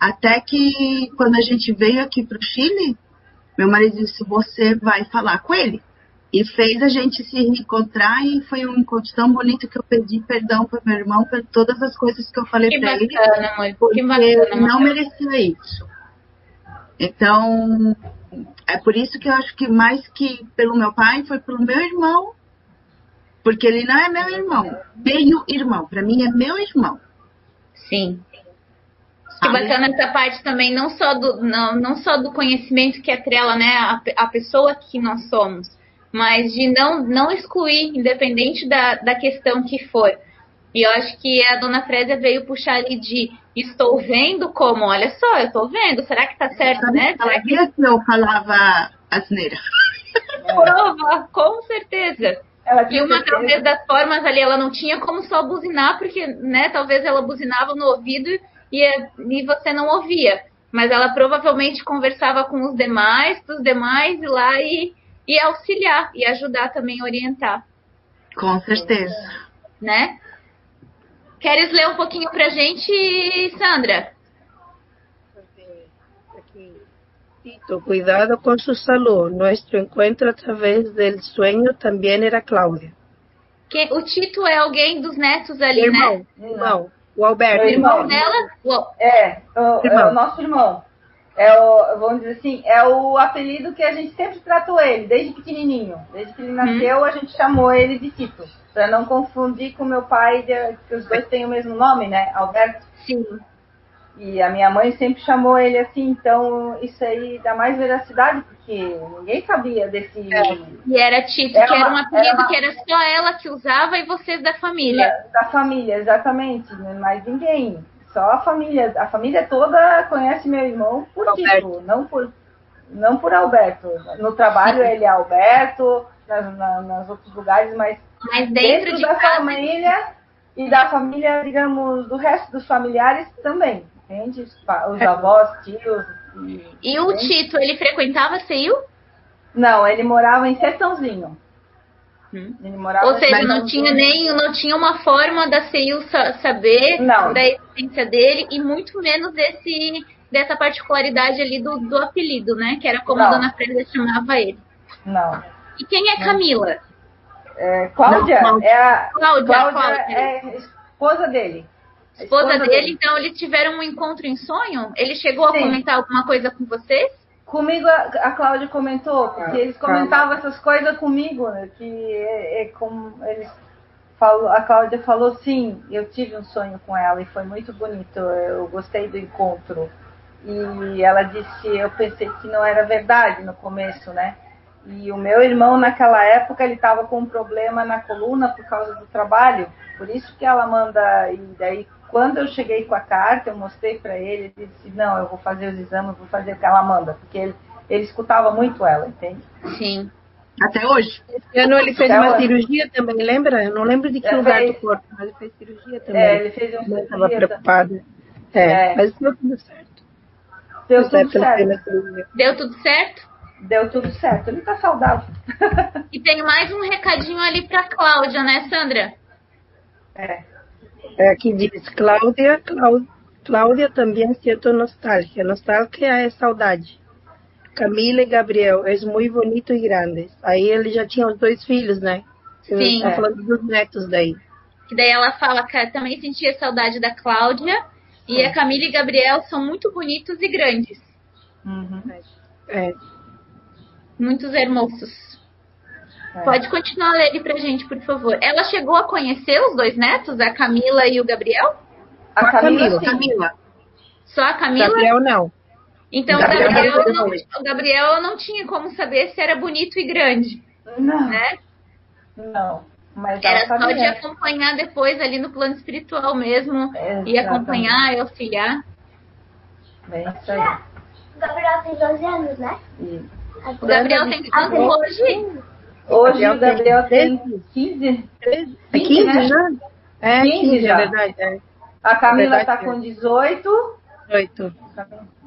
Até que quando a gente veio aqui para o Chile, meu marido disse, você vai falar com ele. E fez a gente se reencontrar e foi um encontro tão bonito que eu pedi perdão para meu irmão por todas as coisas que eu falei para ele. Amor. Porque Que bacana, não merecia isso. Então, é por isso que eu acho que mais que pelo meu pai, foi pelo meu irmão. Porque ele não é meu irmão. Meio irmão. Para mim é meu irmão. Sim. Que bacana essa parte também, não só do, não, não só do conhecimento que atrela né, a, a pessoa que nós somos, mas de não, não excluir, independente da, da questão que for. E eu acho que a dona Frésia veio puxar ali de estou vendo como, olha só, eu estou vendo, será que tá certo, né? Ela Será que via que eu falava asneira. prova? Com certeza. Ela E uma certeza. talvez das formas ali, ela não tinha como só buzinar, porque, né, talvez ela buzinava no ouvido e, e você não ouvia. Mas ela provavelmente conversava com os demais, para os demais ir lá e, e auxiliar, e ajudar também a orientar, Com certeza. né? Queres ler um pouquinho pra gente, Sandra? Tito, cuidado con su salud. Nuestro encuentro a través del sueño también era Cláudia. Que, o Tito é alguém dos netos ali, Irmão, né? irmão. O Alberto. Meu irmão. Irmão dela? O- É, o, é Irmão. o nosso irmão. É o, vamos dizer assim, é o apelido que a gente sempre tratou ele, desde pequenininho. Desde que ele nasceu, a gente chamou ele de Tito. Pra não confundir com meu pai, que os dois têm o mesmo nome, né? Alberto. Sim. E a minha mãe sempre chamou ele assim, então isso aí dá mais veracidade, porque ninguém sabia desse. E era Tito, Era que era um apelido era uma- que era só ela que usava e vocês da família. Da, da família, exatamente. né? Mas ninguém. Só a família. A família toda conhece meu irmão por Alberto. Tito, não por, não por Alberto. No trabalho ele é Alberto, nas, na, nas outros lugares, mas Mas dentro, dentro de da casa. família e da família, digamos, do resto dos familiares também. Entende? Os É. Avós, tios. E, E o? Tito, ele frequentava CEIU? Não, ele morava em Sertãozinho. Hum. Ele morava Ou seja, não tinha nem não tinha uma forma da CEIU sa- saber Não. da existência dele e muito menos desse dessa particularidade ali do, do apelido, né? Que era como a Não. dona Freda chamava ele. Não. E quem é Camila? É, Cláudia Não, Cláudia. é a. Cláudia, Cláudia Cláudia. é esposa dele. A Esposa dele, então eles tiveram um encontro em sonho? Ele chegou a Sim. comentar alguma coisa com vocês? Comigo a, a Cláudia comentou, porque Ah, eles calma. comentavam essas coisas comigo, né, que é, é como eles falou, a Cláudia falou sim, eu tive um sonho com ela e foi muito bonito, eu gostei do encontro. E ela disse, eu pensei que não era verdade no começo, né? E o meu irmão naquela época ele estava com um problema na coluna por causa do trabalho, por isso que ela manda e daí quando eu cheguei com a carta, eu mostrei para ele, ele disse, não, eu vou fazer os exames, vou fazer o que ela manda, porque ele, ele escutava muito ela, entende? Sim. Até hoje. Esse ano ele fez uma cirurgia também, lembra? Eu não lembro de que É, lugar fez. do corpo, mas ele fez cirurgia também. É, ele fez um Eu estava cirurgia, preocupada. É, É. mas deu tudo certo. deu Tudo certo, tudo certo, cirurgia. Deu tudo certo? deu tudo certo, ele tá saudável. E tem mais um recadinho ali pra Cláudia, né, Sandra? É. É, Aqui diz Cláudia, Cláudia, Cláudia também siento nostalgia. Nostalgia é saudade. Camila e Gabriel, é muito bonito e grande. Aí ele já tinha os dois filhos, né? Sim. Tá É. falando dos netos daí. Que daí ela fala que ela também sentia saudade da Cláudia. E a Camila e Gabriel são muito bonitos e grandes. Uhum. É. Muitos hermosos. É. Pode continuar ele pra gente, por favor. Ela chegou a conhecer os dois netos, a Camila e o Gabriel? A A Camila, Camila. Só a Camila? Gabriel não. Então o Gabriel Gabriel, não o Gabriel não tinha como saber se era bonito e grande, Não, né? não. Mas Era ela só de acompanhar depois ali no plano espiritual mesmo. E Exatamente. acompanhar e auxiliar. É isso aí. O Gabriel tem 12 anos, né? E O Gabriel tem quantos hoje? Hoje o Gabriel tem tem 15. É 15, 15 né? já? É, 15 15, já. é verdade. É. A Camila Verdade. tá com 18. Oito.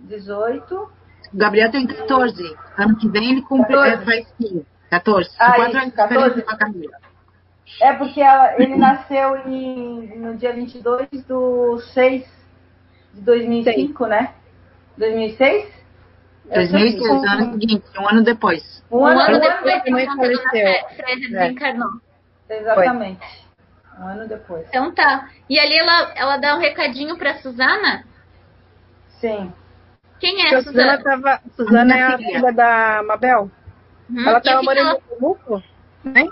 18. O Gabriel tem 14. Ano que vem ele cumpre, 14. é, faz 15. 14. Ah, Quatro isso, anos de 14. diferença com a Camila. É porque ela- ele nasceu em, no dia 22 do 6 de 2005, né? 2006? Eu sei 2006, que- ano seguinte, um ano depois. Um Um ano, ano ano depois que a faleceu. Fre- Frésia desencarnou. Exatamente. Um ano depois. Então tá. E ali ela, ela dá um recadinho pra Suzana. Sim. Quem Porque é a a Suzana, Suzana? tava, Suzana é a filha. da Mabel. Hum? Ela E tava fica morando no Temuco, né?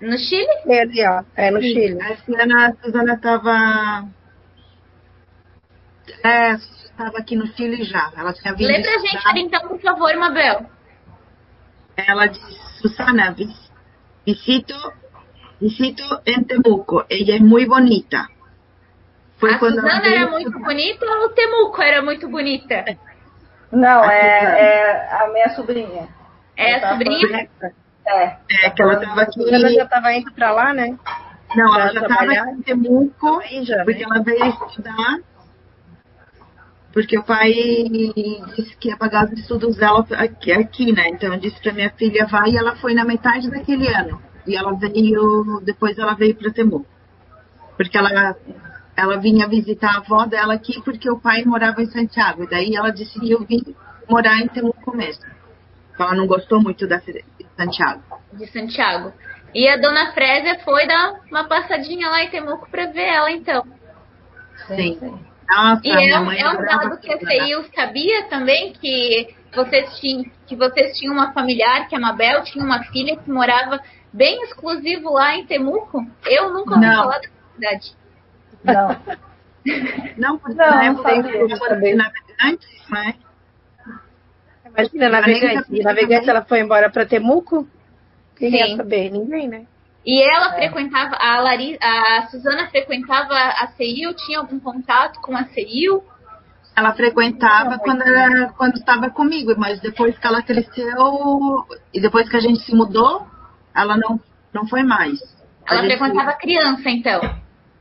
no Chile? É ali, ó. É no Chile. A Suzana, a Suzana tava. É, estava aqui no Chile já. Ela tinha vindo. Lê pra gente estudar. então, por favor, Mabel. Ela disse: Susana, vis- visito, visito em Temuco. Ella é muito bonita. Foi a ela veio era muito estudar. bonita ou o Temuco era muito bonita? Não, A é, é a minha sobrinha. É a sobrinha? É. É, que ela estava aqui. Ela já tava indo pra lá, né? Não, ela já estava em Temuco. Porque né? ela veio estudar. Porque o pai disse que ia pagar os estudos dela aqui, aqui, né? Então eu disse pra minha filha, vai, e ela foi na metade daquele ano. E ela veio, depois ela veio pra Temuco. Porque ela, ela vinha visitar a avó dela aqui porque o pai morava em Santiago. E daí ela decidiu vir morar em Temuco mesmo. Ela não gostou muito da de Santiago. De Santiago. E a dona Frésia foi dar uma passadinha lá em Temuco pra ver ela, então. Sim. Nossa, E é, um- é um dado que a. CEIU sabia também que vocês, tinham, que vocês tinham uma familiar, que a Mabel tinha uma filha que morava bem exclusivo lá em Temuco. Eu nunca ouvi falar dessa cidade. Não. Não, porque Não, na não época sabia. eu era de navegantes, né? Imagina, navegante. E navegante, ela foi embora pra Temuco? Quem Sim. ia saber? Ninguém, né? E ela É. frequentava, a, Lari, a Suzana frequentava a CEIU, tinha algum contato com a CEIU? Ela frequentava quando, era, quando estava comigo, mas depois que ela cresceu e depois que a gente se mudou, ela não, não foi mais. A Ela gente- frequentava criança, então.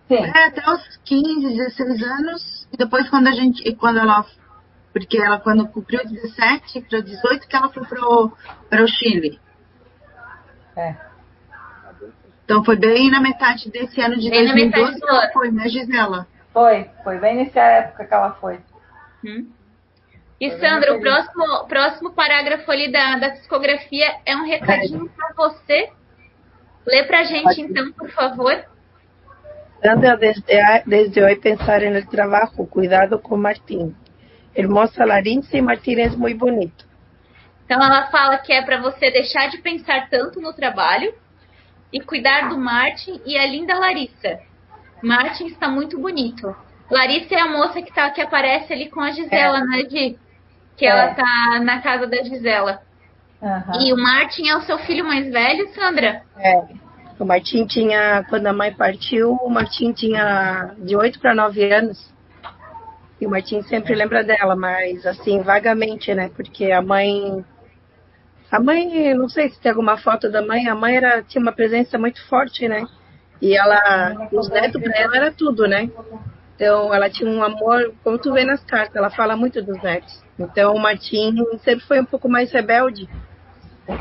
Sim. É, até os 15, 16 anos. E depois quando a gente. e Quando ela. Porque ela quando cumpriu 17 para 18 que ela foi para o Chile. É. Então foi bem na metade desse ano de Bem na 2012 metade do que ela ano. foi, né, Gisela? Foi. Foi bem nessa época que ela foi. Hum. E vendo, Sandra, o próximo, próximo parágrafo ali da, da psicografia é um recadinho para você. Lê pra gente então, por favor. Sandra, desde, desde hoy pensar en el trabajo, cuidado con Martín. Hermosa Larissa y Martín es muy bonito. Então ela fala que é para você deixar de pensar tanto no trabalho e cuidar do Martin e a linda Larissa. Martin está muito bonito. Larissa é a moça que, tá, que aparece ali com a Gisela, né, Gi? Que É. ela tá na casa da Gisela. Aham. E o Martin é o seu filho mais velho, Sandra? É. O Martim tinha, quando a mãe partiu, o Martim tinha de 8 para 9 anos. E o Martim sempre lembra dela, mas assim, vagamente, né? Porque a mãe. A mãe, não sei se tem alguma foto da mãe, a mãe era, tinha uma presença muito forte, né? E ela, os netos pra ela era tudo, né? Então ela tinha um amor, como tu vê nas cartas, ela fala muito dos netos. Então o Martim sempre foi um pouco mais rebelde.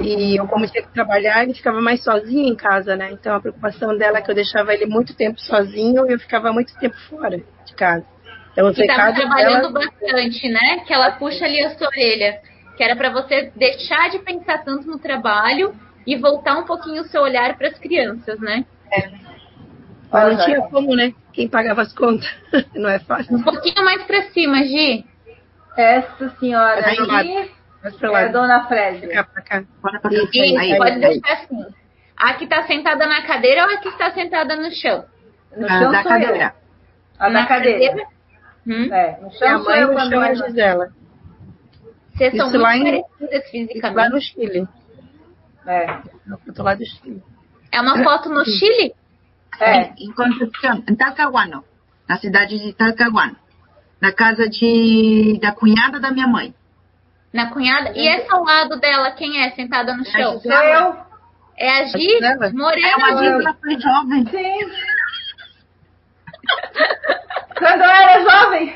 E eu, como tinha que trabalhar, ele ficava mais sozinho em casa, né? Então a preocupação dela é que eu deixava ele muito tempo sozinho e eu ficava muito tempo fora de casa. Então os estava recados trabalhando dela, bastante, né? Que ela puxa ali a sua orelha. Que era para você deixar de pensar tanto no trabalho e voltar um pouquinho o seu olhar para as crianças, né? mas não Olha, tinha como, né? Quem pagava as contas. não é fácil. Um pouquinho mais para cima, Gi. Essa senhora pro lado. é lá, a dona pra cá, pra cá. Bora pra Isso, frente. Isso, Aí, pode aí. deixar assim. A que tá sentada na cadeira ou a que está sentada no chão? No chão da sou cadeira. eu. A da cadeira. Hum? É, no a chão sou mãe eu no chão é a Gisela. Vocês são Isso muito lá em- parecidas Lá fisicamente. no Chile. É. No outro lado do Chile. É uma foto no Chile? É. Em Concepción, em Talcahuano, na cidade de Talcahuano, na casa de, da cunhada da minha mãe. Na cunhada? E essa ao lado dela, quem é sentada no chão? Eu. É a Gi Gisela? É Morena. uma Gisela foi jovem. Sim. Quando eu era jovem.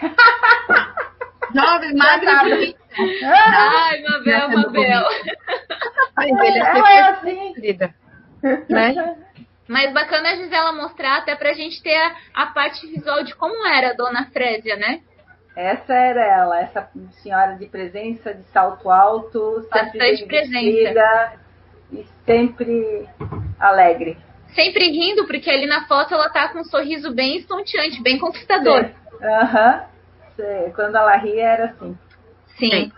Jovem, magra. Ai, Mabel, Mabel. Ai, envelhecer Ela é foi assim. querida. Né? Mas bacana a Gisela mostrar até pra gente ter a, a parte visual de como era a Dona Frésia, né? Essa era ela, essa senhora de presença, de salto alto, sempre Bastante vestida e sempre alegre. Sempre rindo, porque ali na foto ela tá com um sorriso bem estonteante, bem conquistador. Aham. Sei, Quando ela ria era assim. Sim. Sim.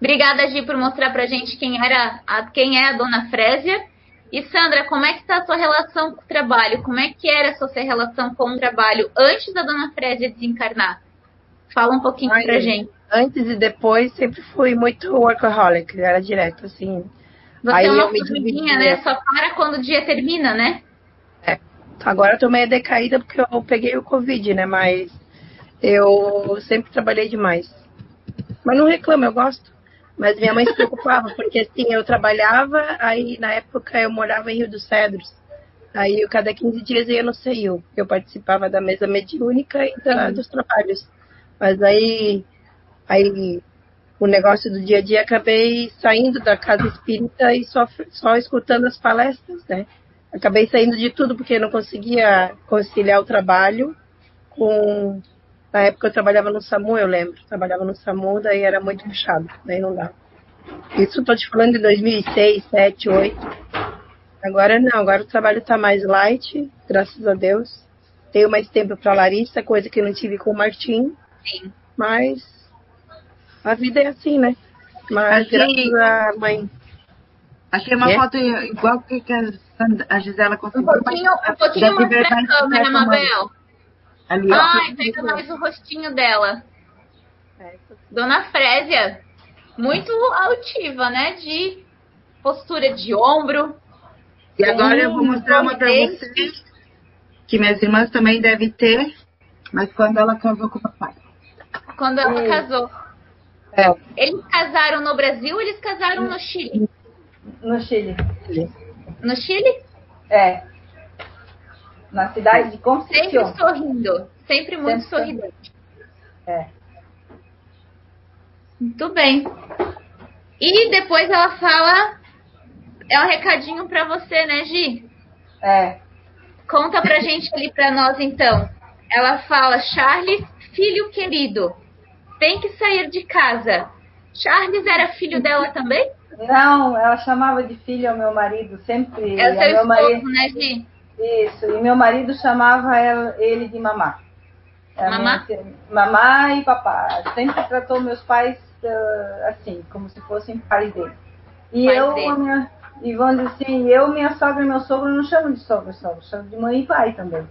Obrigada, Gi, por mostrar pra gente quem era a, quem é a Dona Frésia. E Sandra, como é que tá a sua relação com o trabalho? Como é que era a sua relação com o trabalho antes da Dona Frésia desencarnar? Fala um pouquinho Ai, pra gente. Antes e depois sempre fui muito workaholic, era direto, assim. Você Aí é uma formiguinha, né? Só para quando o dia termina, né? Agora eu tô meio decaída porque eu peguei o Covid, né? Mas eu sempre trabalhei demais. Mas não reclamo, eu gosto. Mas minha mãe se preocupava, porque assim, eu trabalhava, aí na época eu morava em Rio dos Cedros. Aí eu, cada 15 dias eu ia no CEIU. Eu participava da mesa mediúnica e da- dos trabalhos. Mas aí, aí o negócio do dia a dia acabei saindo da casa espírita e só, só escutando as palestras, né? Acabei saindo de tudo porque não conseguia conciliar o trabalho com. Na época eu trabalhava no SAMU, eu lembro. Trabalhava no SAMU, daí era muito puxado, daí não dava. Isso eu tô te falando de 2006, 2007, 2008. Agora não, agora o trabalho tá mais light, graças a Deus. Tenho mais tempo para Larissa, coisa que eu não tive com o Martim. Sim. Mas a vida é assim, né? Mas Assim- graças à mãe. Achei uma É? foto igual que que a a Gisela Um conseguiu. pouquinho, um pouquinho mais pra liberdade câmera. Mabel. Ali, ó. Ai, pega mais o rostinho dela. Dona Frésia, muito altiva, né? De postura de ombro. E agora eu vou mostrar uma pra Sorridente. vocês, que minhas irmãs também devem ter, mas quando ela casou com o papai. Quando ela Sim. casou. É, Eles casaram no Brasil ou eles casaram no Chile? No Chile. No Chile? É. Na cidade de Sempre Concepción. sorrindo. Sempre muito Sempre sorridente. É. Muito bem. E depois ela fala. É um recadinho pra você, né, Gi? É. Conta pra gente ali pra nós então. Ela fala: Charles, filho querido, tem que sair de casa. Charles era filho dela também? Não, ela chamava de filho ao meu marido, sempre. É o seu meu esposo, marido, né, Gi? Isso, e meu marido chamava ela- ele de mamá. A Mamá? minha- mamá e papá. Sempre tratou meus pais ah, assim, como se fossem pais dele. E Pais eu, dele. minha, e vamos dizer assim, eu, minha sogra e meu sogro não chamam de sogra e sogra, chamam de mãe e pai também.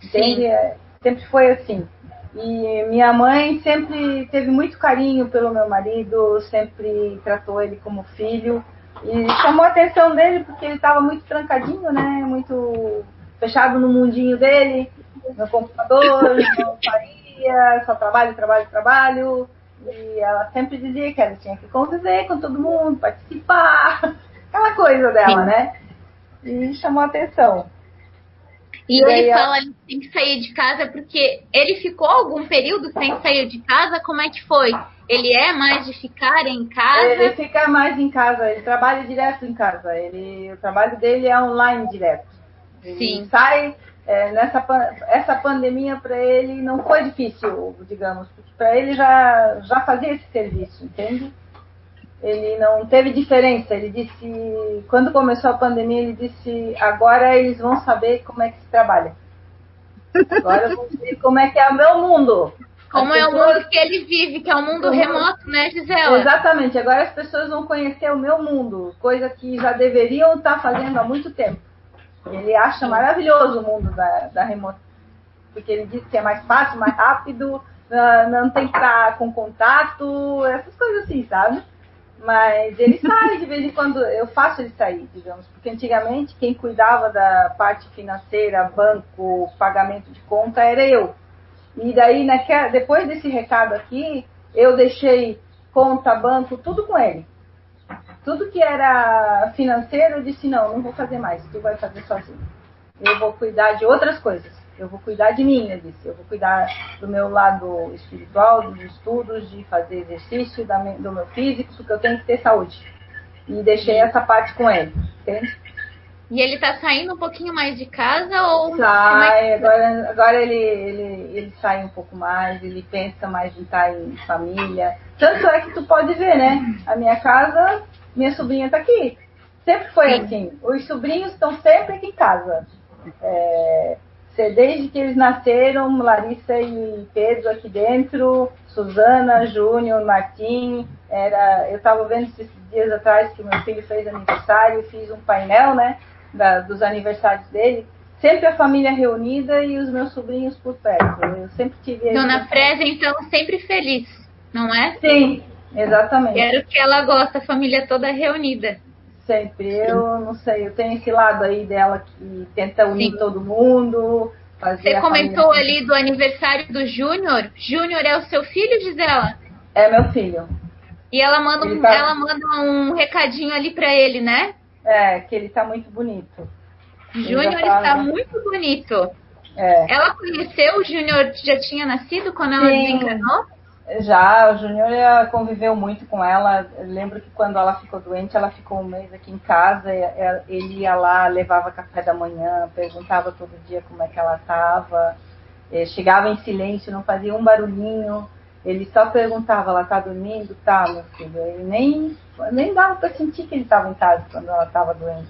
Sim. É, Sempre foi assim. E minha mãe sempre teve muito carinho pelo meu marido, sempre tratou ele como filho. E chamou a atenção dele porque ele estava muito trancadinho, né? Muito fechado no mundinho dele, no computador, não faria, só trabalho, trabalho, trabalho. E ela sempre dizia que ela tinha que conviver com todo mundo, participar, aquela coisa dela, né? E chamou a atenção. E E ele fala que tem que sair de casa porque ele ficou algum período sem sair de casa? Como é que foi? Ele é mais de ficar em casa? Ele fica mais em casa, ele trabalha direto em casa. Ele, o trabalho dele é online direto. Ele Sim. sai é, nessa essa pandemia para ele não foi difícil, digamos, porque para ele já já fazia esse serviço, entende? Ele não teve diferença. Ele disse, quando começou a pandemia, ele disse: agora eles vão saber como é que se trabalha. Agora vão ver como é que é o meu mundo. Como As é o mundo que ele vive, que é o mundo Uhum. remoto, né, Gisela? Exatamente. Agora as pessoas vão conhecer o meu mundo, coisa que já deveriam estar fazendo há muito tempo. Ele acha maravilhoso o mundo da, da remoto, porque ele diz que é mais fácil, mais rápido, ah, não tem que estar com contato, essas coisas assim, sabe? Mas ele sai de vez em quando, eu faço ele sair, digamos, porque antigamente quem cuidava da parte financeira, banco, pagamento de conta era eu. E daí, depois desse recado aqui, eu deixei conta, banco, tudo com ele. Tudo que era financeiro, eu disse: não, não vou fazer mais, tu vai fazer sozinho. Eu vou cuidar de outras coisas. Eu vou cuidar de mim, eu disse. Eu vou cuidar do meu lado espiritual, dos estudos, de fazer exercício, do meu físico, porque eu tenho que ter saúde. E deixei essa parte com ele, entende? E ele tá saindo um pouquinho mais de casa ou. Sai, é que... agora, agora ele, ele, ele sai um pouco mais, ele pensa mais em estar em família. Tanto é que tu pode ver, né? A minha casa, minha sobrinha tá aqui. Sempre foi Sim. assim. Os sobrinhos estão sempre aqui em casa. É, desde que eles nasceram, Larissa e Pedro aqui dentro, Suzana, Júnior, Martim. Era, eu estava vendo esses dias atrás que meu filho fez aniversário, fiz um painel, né? Da, dos aniversários dele, sempre a família reunida e os meus sobrinhos por perto. Eu sempre tive. Dona Freza, então, sempre feliz, não é? Sim, exatamente. Quero que ela gosta, a família toda reunida. Sempre. Eu não sei, eu tenho esse lado aí dela que tenta unir Sim. todo mundo. Você comentou ali do aniversário do Júnior. Júnior é o seu filho, Gisela? É meu filho. E ela manda, um, tá... ela manda um recadinho ali para ele, né? É, que ele tá muito bonito. Júnior está muito bonito. É. Ela conheceu o Júnior, já tinha nascido quando ela Sim. desencanou? Já, o Júnior conviveu muito com ela. Eu lembro que quando ela ficou doente, ela ficou um mês aqui em casa. Ele ia lá, levava café da manhã, perguntava todo dia como é que ela estava. Chegava em silêncio, não fazia um barulhinho. Ele só perguntava, ela tá dormindo? Tá, meu filho. Ele nem, nem dava para sentir que ele estava em casa quando ela estava doente.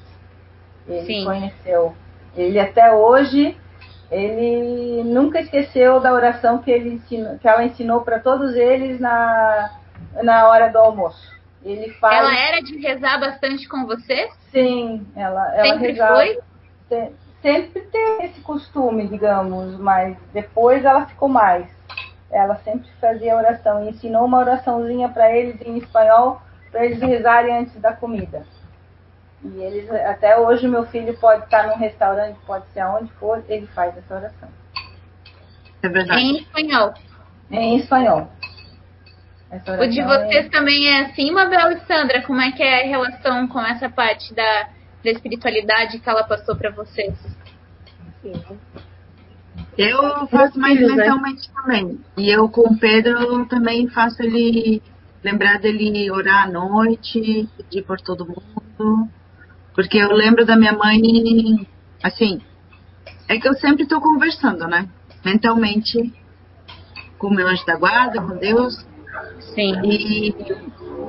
Ele Sim. conheceu. Ele até hoje, ele nunca esqueceu da oração que, ele ensinou, que ela ensinou para todos eles na, na hora do almoço. Ele faz... Ela era de rezar bastante com você? Sim, ela, ela sempre rezava. Foi? Sempre teve esse costume, digamos, mas depois ela ficou mais ela sempre fazia oração e ensinou uma oraçãozinha para eles em espanhol para eles rezarem antes da comida. E eles até hoje meu filho pode estar num restaurante, pode ser aonde for, ele faz essa oração. É verdade. Em espanhol. Em espanhol. O de vocês é... também é assim, Mabel e Sandra? Como é que é a relação com essa parte da, da espiritualidade que ela passou para vocês? Sim. Eu faço mais né? mentalmente né? também. E eu com o Pedro também faço ele lembrar dele orar à noite, pedir por todo mundo. Porque eu lembro da minha mãe, assim, é que eu sempre estou conversando, né? Mentalmente com o meu anjo da guarda, com Deus. Sim. E,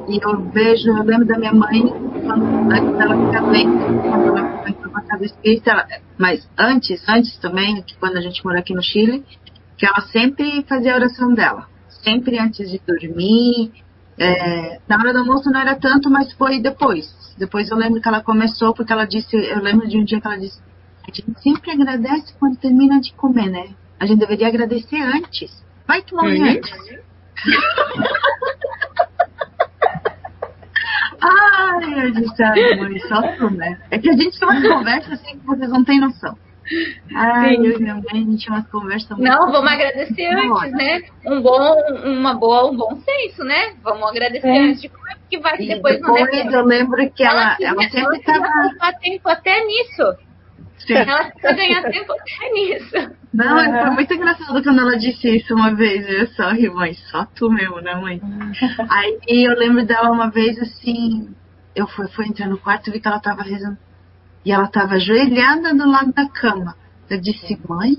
e eu vejo, eu lembro da minha mãe, quando ela fica bem, quando ela começou a casa espírita, ela, mas antes, antes também, quando a gente morou aqui no Chile, que ela sempre fazia a oração dela. Sempre antes de dormir. É, na hora do almoço não era tanto, mas foi depois. Depois eu lembro que ela começou, porque ela disse, eu lembro de um dia que ela disse, a gente sempre agradece quando termina de comer, né? A gente deveria agradecer antes. Vai tomar uhum. antes. Ai, eu disse, ai, mãe, só tu, né? É que a gente tem umas conversas assim que vocês não têm noção. Ai, eu e minha mãe, a gente tinha umas conversas muito Não, vamos agradecer antes, né? Um bom, uma boa, um bom senso, né? Vamos agradecer é. antes de comer, porque vai que depois, depois não é. Eu lembro que ela, ela, ela sempre estava. tempo até nisso. Sim. Ela precisa ganhar tempo até nisso. Não, uhum. foi muito engraçado quando ela disse isso uma vez. Eu só ri, mãe, só tu mesmo, né, mãe? Aí eu lembro dela uma vez assim. Eu fui, fui entrar no quarto e vi que ela tava rezando. E ela tava ajoelhada do lado da cama. Eu disse, mãe,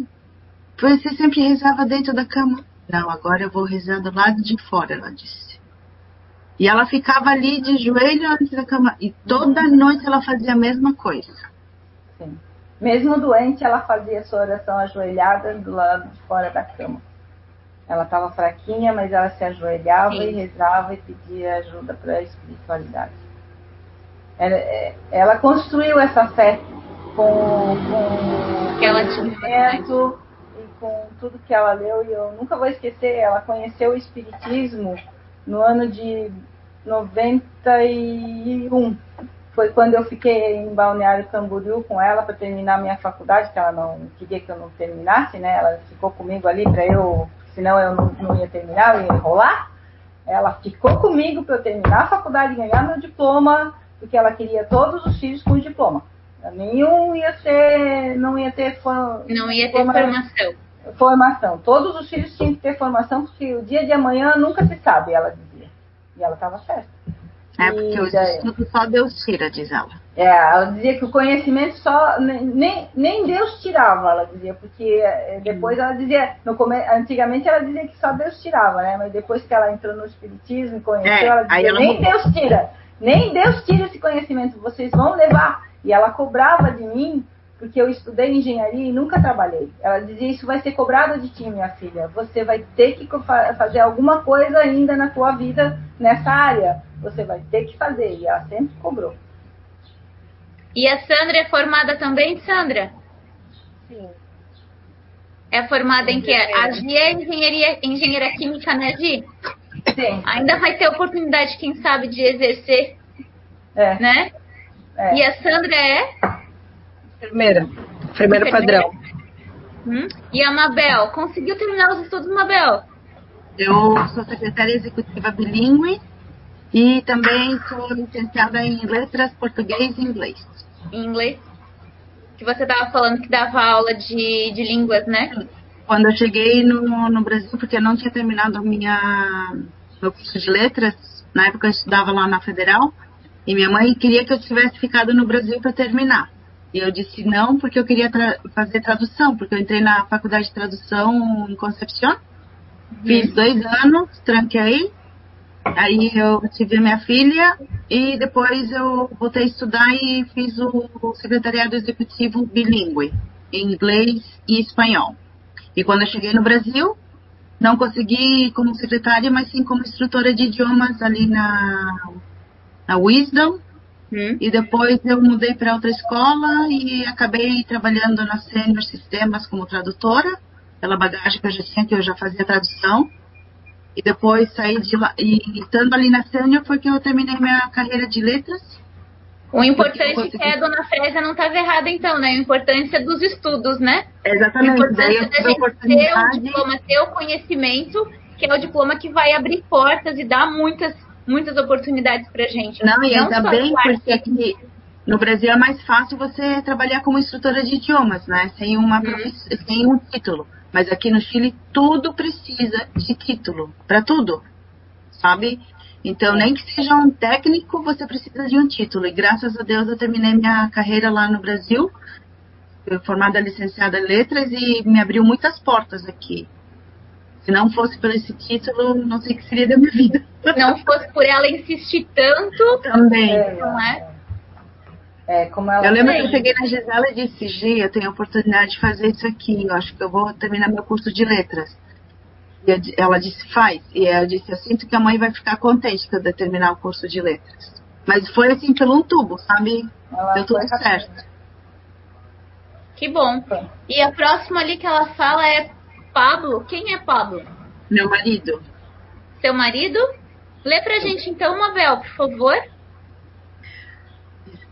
você sempre rezava dentro da cama? Não, agora eu vou rezar do lado de fora, ela disse. E ela ficava ali de joelho antes da cama. E toda noite ela fazia a mesma coisa. Sim. Mesmo doente, ela fazia sua oração ajoelhada do lado de fora da cama. Ela estava fraquinha, mas ela se ajoelhava Sim. e rezava e pedia ajuda para a espiritualidade. Ela, é, ela, construiu essa fé com, com que ela tinha e com tudo que ela leu e eu nunca vou esquecer. Ela conheceu o espiritismo no ano de 91 foi quando eu fiquei em Balneário Camboriú com ela para terminar minha faculdade, que ela não queria que eu não terminasse, né? Ela ficou comigo ali para eu, senão eu não, não, ia terminar, eu ia enrolar. Ela ficou comigo para eu terminar a faculdade ganhar meu diploma, porque ela queria todos os filhos com diploma. Nenhum ia ser, não ia ter Não ia ter formação. formação. Todos os filhos tinham que ter formação, porque o dia de amanhã nunca se sabe, ela dizia. E ela estava certa. É porque os estudos só Deus tira, diz ela. É, ela dizia que o conhecimento só nem, nem Deus tirava, ela dizia, porque eh, depois ela dizia, no antigamente ela dizia que só Deus tirava, né? Mas depois que ela entrou no espiritismo e conheceu, É, ela dizia, ela nem mudou. Deus tira, nem Deus tira esse conhecimento, vocês vão levar. E ela cobrava de mim, porque eu estudei engenharia e nunca trabalhei. Ela dizia, isso vai ser cobrado de ti, minha filha. Você vai ter que fazer alguma coisa ainda na tua vida nessa área. Você vai ter que fazer. E ela sempre cobrou. E a Sandra é formada também, Sandra? Sim. É formada em que? A Gi é engenharia, engenheira química, né, Gi? Sim. Ainda vai ter oportunidade, quem sabe, de exercer, É. né? é. E a Sandra é? Enfermeira. Enfermeira padrão. Hum? E a Mabel? Conseguiu terminar os estudos, Mabel? Eu sou secretária executiva bilíngue e também sou licenciada em letras português e inglês. Em inglês? Que você estava falando que dava aula de, de línguas, né? Quando eu cheguei no, no Brasil, porque eu não tinha terminado a minha, meu curso de letras, na época eu estudava lá na Federal, e minha mãe queria que eu tivesse ficado no Brasil para terminar. E eu disse não, porque eu queria tra- fazer tradução, porque eu entrei na faculdade de tradução em Concepción, fiz dois anos, tranquei, aí eu tive minha filha, e depois eu voltei a estudar e fiz o, o secretariado executivo bilíngue, em inglês e espanhol. E quando eu cheguei no Brasil, não consegui como secretária, mas sim como instrutora de idiomas ali na, na Wisdom. Hum? E depois eu mudei para outra escola e acabei trabalhando na Senior Sistemas como tradutora, pela bagagem que eu já tinha, que eu já fazia tradução. E depois saí de lá, e estando ali na Senior foi que eu terminei minha carreira de letras. O importante é que a dona Frésia não estava errada, então, né? A importância dos estudos, né? A Exatamente, daí importância da a gente ter o oportunidade. diploma, ter o conhecimento, que é o diploma que vai abrir portas e dar muitas, muitas oportunidades pra gente. Não, e ainda bem, porque aqui no Brasil é mais fácil você trabalhar como instrutora de idiomas, né? Sem, uma, profiss- sem um título. Mas aqui no Chile tudo precisa de título, para tudo, sabe? Então, nem que seja um técnico, você precisa de um título. E graças a Deus eu terminei minha carreira lá no Brasil, formada licenciada em letras e me abriu muitas portas aqui. Se não fosse por esse título, não sei o que seria da minha vida. Não fosse por ela insistir tanto, Também. não é? É, como ela Eu lembro Sim. que eu cheguei na Gisela e disse, Gi, eu tenho a oportunidade de fazer isso aqui, eu acho que eu vou terminar meu curso de letras. E ela disse, faz. E eu disse, eu sinto que a mãe vai ficar contente quando eu terminar o curso de letras. Mas foi assim, pelo um tubo, sabe? ela Deu tudo certo. Que bom. E a próxima ali que ela fala é Pablo. Quem é Pablo? Meu marido, Seu marido? Lê pra gente então, Mabel, por favor.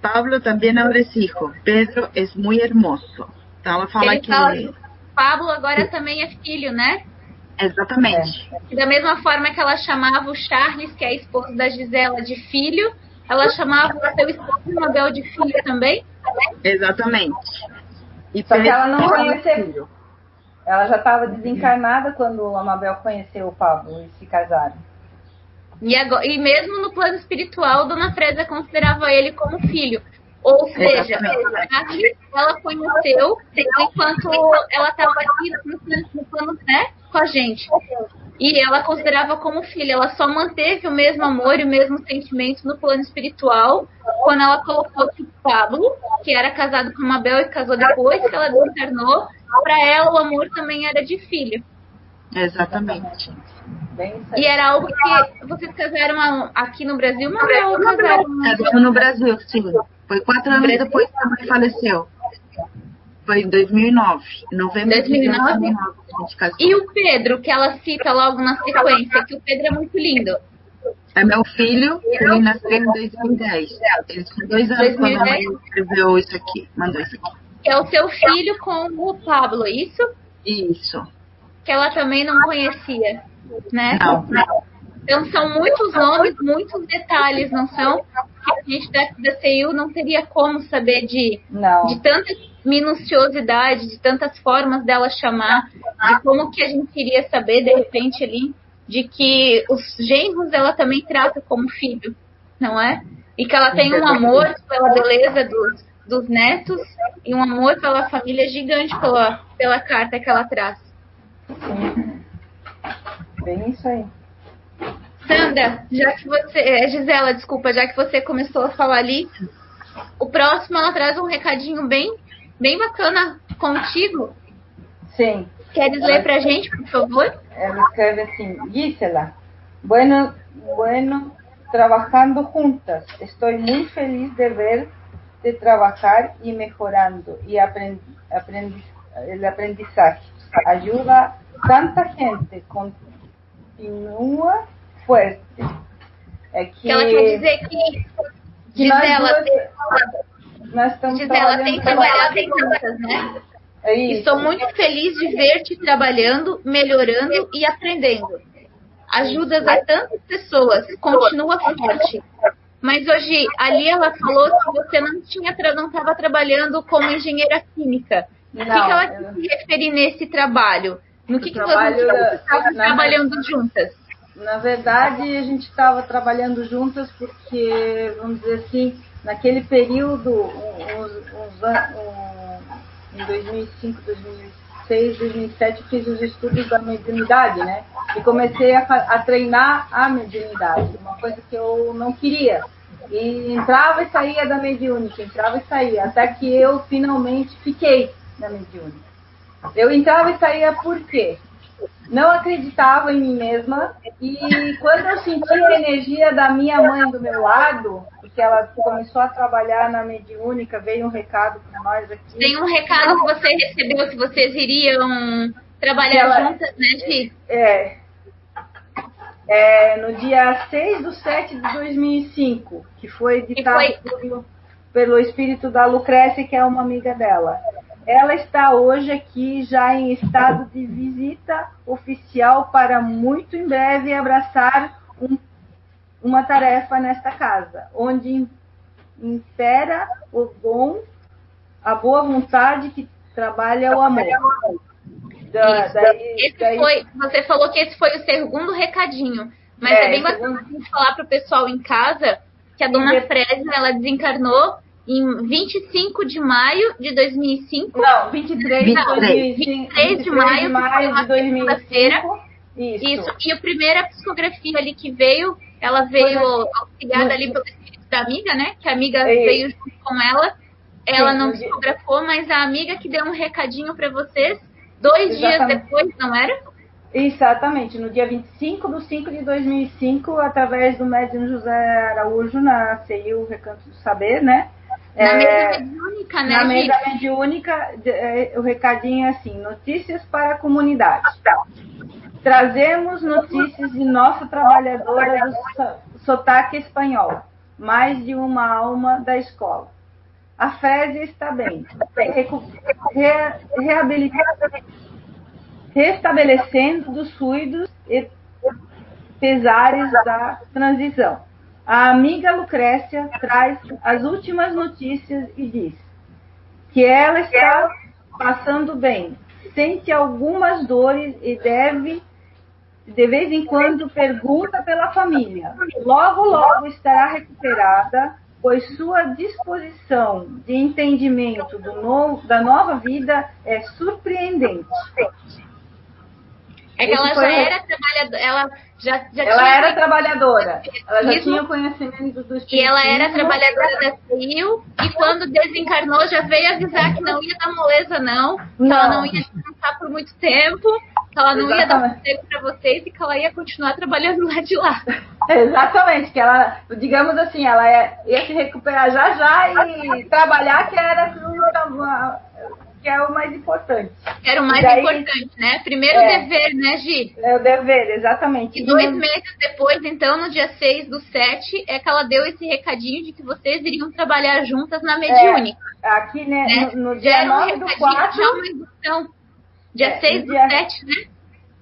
Pablo também ahora es hijo. Pedro es muy hermoso. Então ela fala Ele que... fala- Pablo agora também é filho, né? Exatamente. E da mesma forma que ela chamava o Charles, que é esposo da Gisela, de filho, ela chamava o seu esposo Mabel de filho também? Exatamente. E Só que ela não conheceu. Ela já estava desencarnada quando a Mabel conheceu o Pablo e se casaram. E, agora, e mesmo no plano espiritual, Dona Fresa considerava ele como filho. Ou seja, Exatamente. Ela conheceu enquanto ela estava aqui no plano, no plano né, com a gente. E ela considerava como filho. Ela só manteve o mesmo amor e o mesmo sentimento no plano espiritual quando ela colocou que o Pablo, que era casado com a Mabel e casou depois que ela desencarnou, para ela o amor também era de filho. Exatamente. E era algo que vocês casaram aqui no Brasil, Mabel, casaram Casamos no Brasil, sim. Foi quatro anos depois que a mãe faleceu. Foi em 2009. Em novembro 2009? de 2009 que a gente casou. E o Pedro, que ela cita logo na sequência, que o Pedro é muito lindo. É meu filho, ele nasceu em 2010. Ele tinha dois anos quando a mãe 2010? escreveu isso aqui, mandou isso aqui. Que é o seu filho com o Pablo, isso? Isso. Que ela também não conhecia, né? Não. Então são muitos nomes, muitos detalhes, não são? Que a gente da, da CIU não teria como saber de, de tanta minuciosidade, de tantas formas dela chamar, de como que a gente iria saber, de repente, ali, de que os genros ela também trata como filho, não é? E que ela tem um amor pela beleza dos, dos netos e um amor pela família gigante pela, pela carta que ela traz. Sim. Bem isso aí. Sandra, já que você. é, Gisela, desculpa, já que você começou a falar ali, o próximo ela traz um recadinho bem, bem bacana contigo. Sim. Queres ler pra gente, por favor? Ela escreve assim, Gisela, bueno, bueno, trabajando juntas. Estoy muy feliz de ver de trabajar y mejorando y aprend, aprendi- el aprendizaje. Ayuda tanta gente, continúa fuerte. É que, Que ela quer dizer que que nós Gisela, duas- nós estamos Gisela tem trabalhando trabalhado juntas, né? É E. Estou muito feliz de ver-te trabalhando, melhorando e aprendendo. Ajudas a tantas pessoas, continua forte. Mas hoje, ali ela falou que você não tinha tra- não estava trabalhando como engenheira química. O que, que ela quis se referir nesse trabalho? No que, que vocês estavam na- trabalhando juntas? Na verdade, a gente estava trabalhando juntas porque, vamos dizer assim, naquele período, uns, uns um, em 2005, 2006, 2007, fiz os estudos da mediunidade, né? E comecei a, a treinar a mediunidade, uma coisa que eu não queria. E entrava e saía da mediúnica, entrava e saía, até que eu finalmente fiquei na mediúnica. Eu entrava e saía por quê? Não acreditava em mim mesma e quando eu senti a energia da minha mãe do meu lado, porque ela começou a trabalhar na mediúnica, veio um recado para nós aqui. Tem um recado que você recebeu que vocês iriam trabalhar Ela- juntas, né, Gi? É, é, no dia 6 de 7 de 2005, que foi ditado foi- pelo, pelo espírito da Lucrécia, que é uma amiga dela. Ela está hoje aqui já em estado de visita oficial para muito em breve abraçar um- uma tarefa nesta casa, onde impera o bom, a boa vontade que trabalha o amor. Da- Isso. daí- Esse daí- foi, você falou que esse foi o segundo recadinho. Mas é, É, bem segundo- bacana gente falar pro pessoal em casa que a dona. Fresno, ela desencarnou em 25 de maio de 2005. Não, 23 de 23. 2005. 23 de maio, foi uma de 2005. segunda-feira. Isso. Isso. E a primeira psicografia ali que veio, ela veio auxiliada ali pelo espírito da amiga, né? Que a amiga É isso. veio junto com ela. Ela Sim, não psicografou, mas a amiga que deu um recadinho para vocês dois dias Exatamente. depois, não era? Exatamente, no dia 25 de 5 de 2005, através do médium José Araújo, na CIU Recanto do Saber, né? Na É, mesa mediúnica, né, na mesa mediúnica, é, o recadinho é assim: notícias para a comunidade. Trazemos notícias de nossa trabalhadora do so- sotaque espanhol, mais de uma alma da escola. A Frésia está bem. Recu- re- restabelecendo dos fluidos e pesares da transição. A amiga Lucrécia traz as últimas notícias e diz que ela está passando bem, sente algumas dores e deve, de vez em quando, pergunta pela família. Logo, logo estará recuperada, pois sua disposição de entendimento da nova vida é surpreendente. É que ela já era trabalhadora, ela já, já Ela tinha era trabalhadora, ela já Isso. tinha conhecimento do E ela era trabalhadora da CIU e quando desencarnou já veio avisar que não ia dar moleza não, que Não. ela não ia descansar por muito tempo, que ela não ia dar Exatamente. emprego para vocês e que ela ia continuar trabalhando lá de lá. Exatamente, que ela, digamos assim, ela ia, ia se recuperar já já e trabalhar, que era que é o mais importante. Era o mais Daí- importante, né? Primeiro É. dever, né, Gi? É o dever, exatamente. E dois meses depois, então, no dia 6 do 7, é que ela deu esse recadinho de que vocês iriam trabalhar juntas na mediúnica. Aqui, né, né? no, no dia era um 9 do recadinho, 4, já uma indução. Dia É, 6 no do dia- 7, né?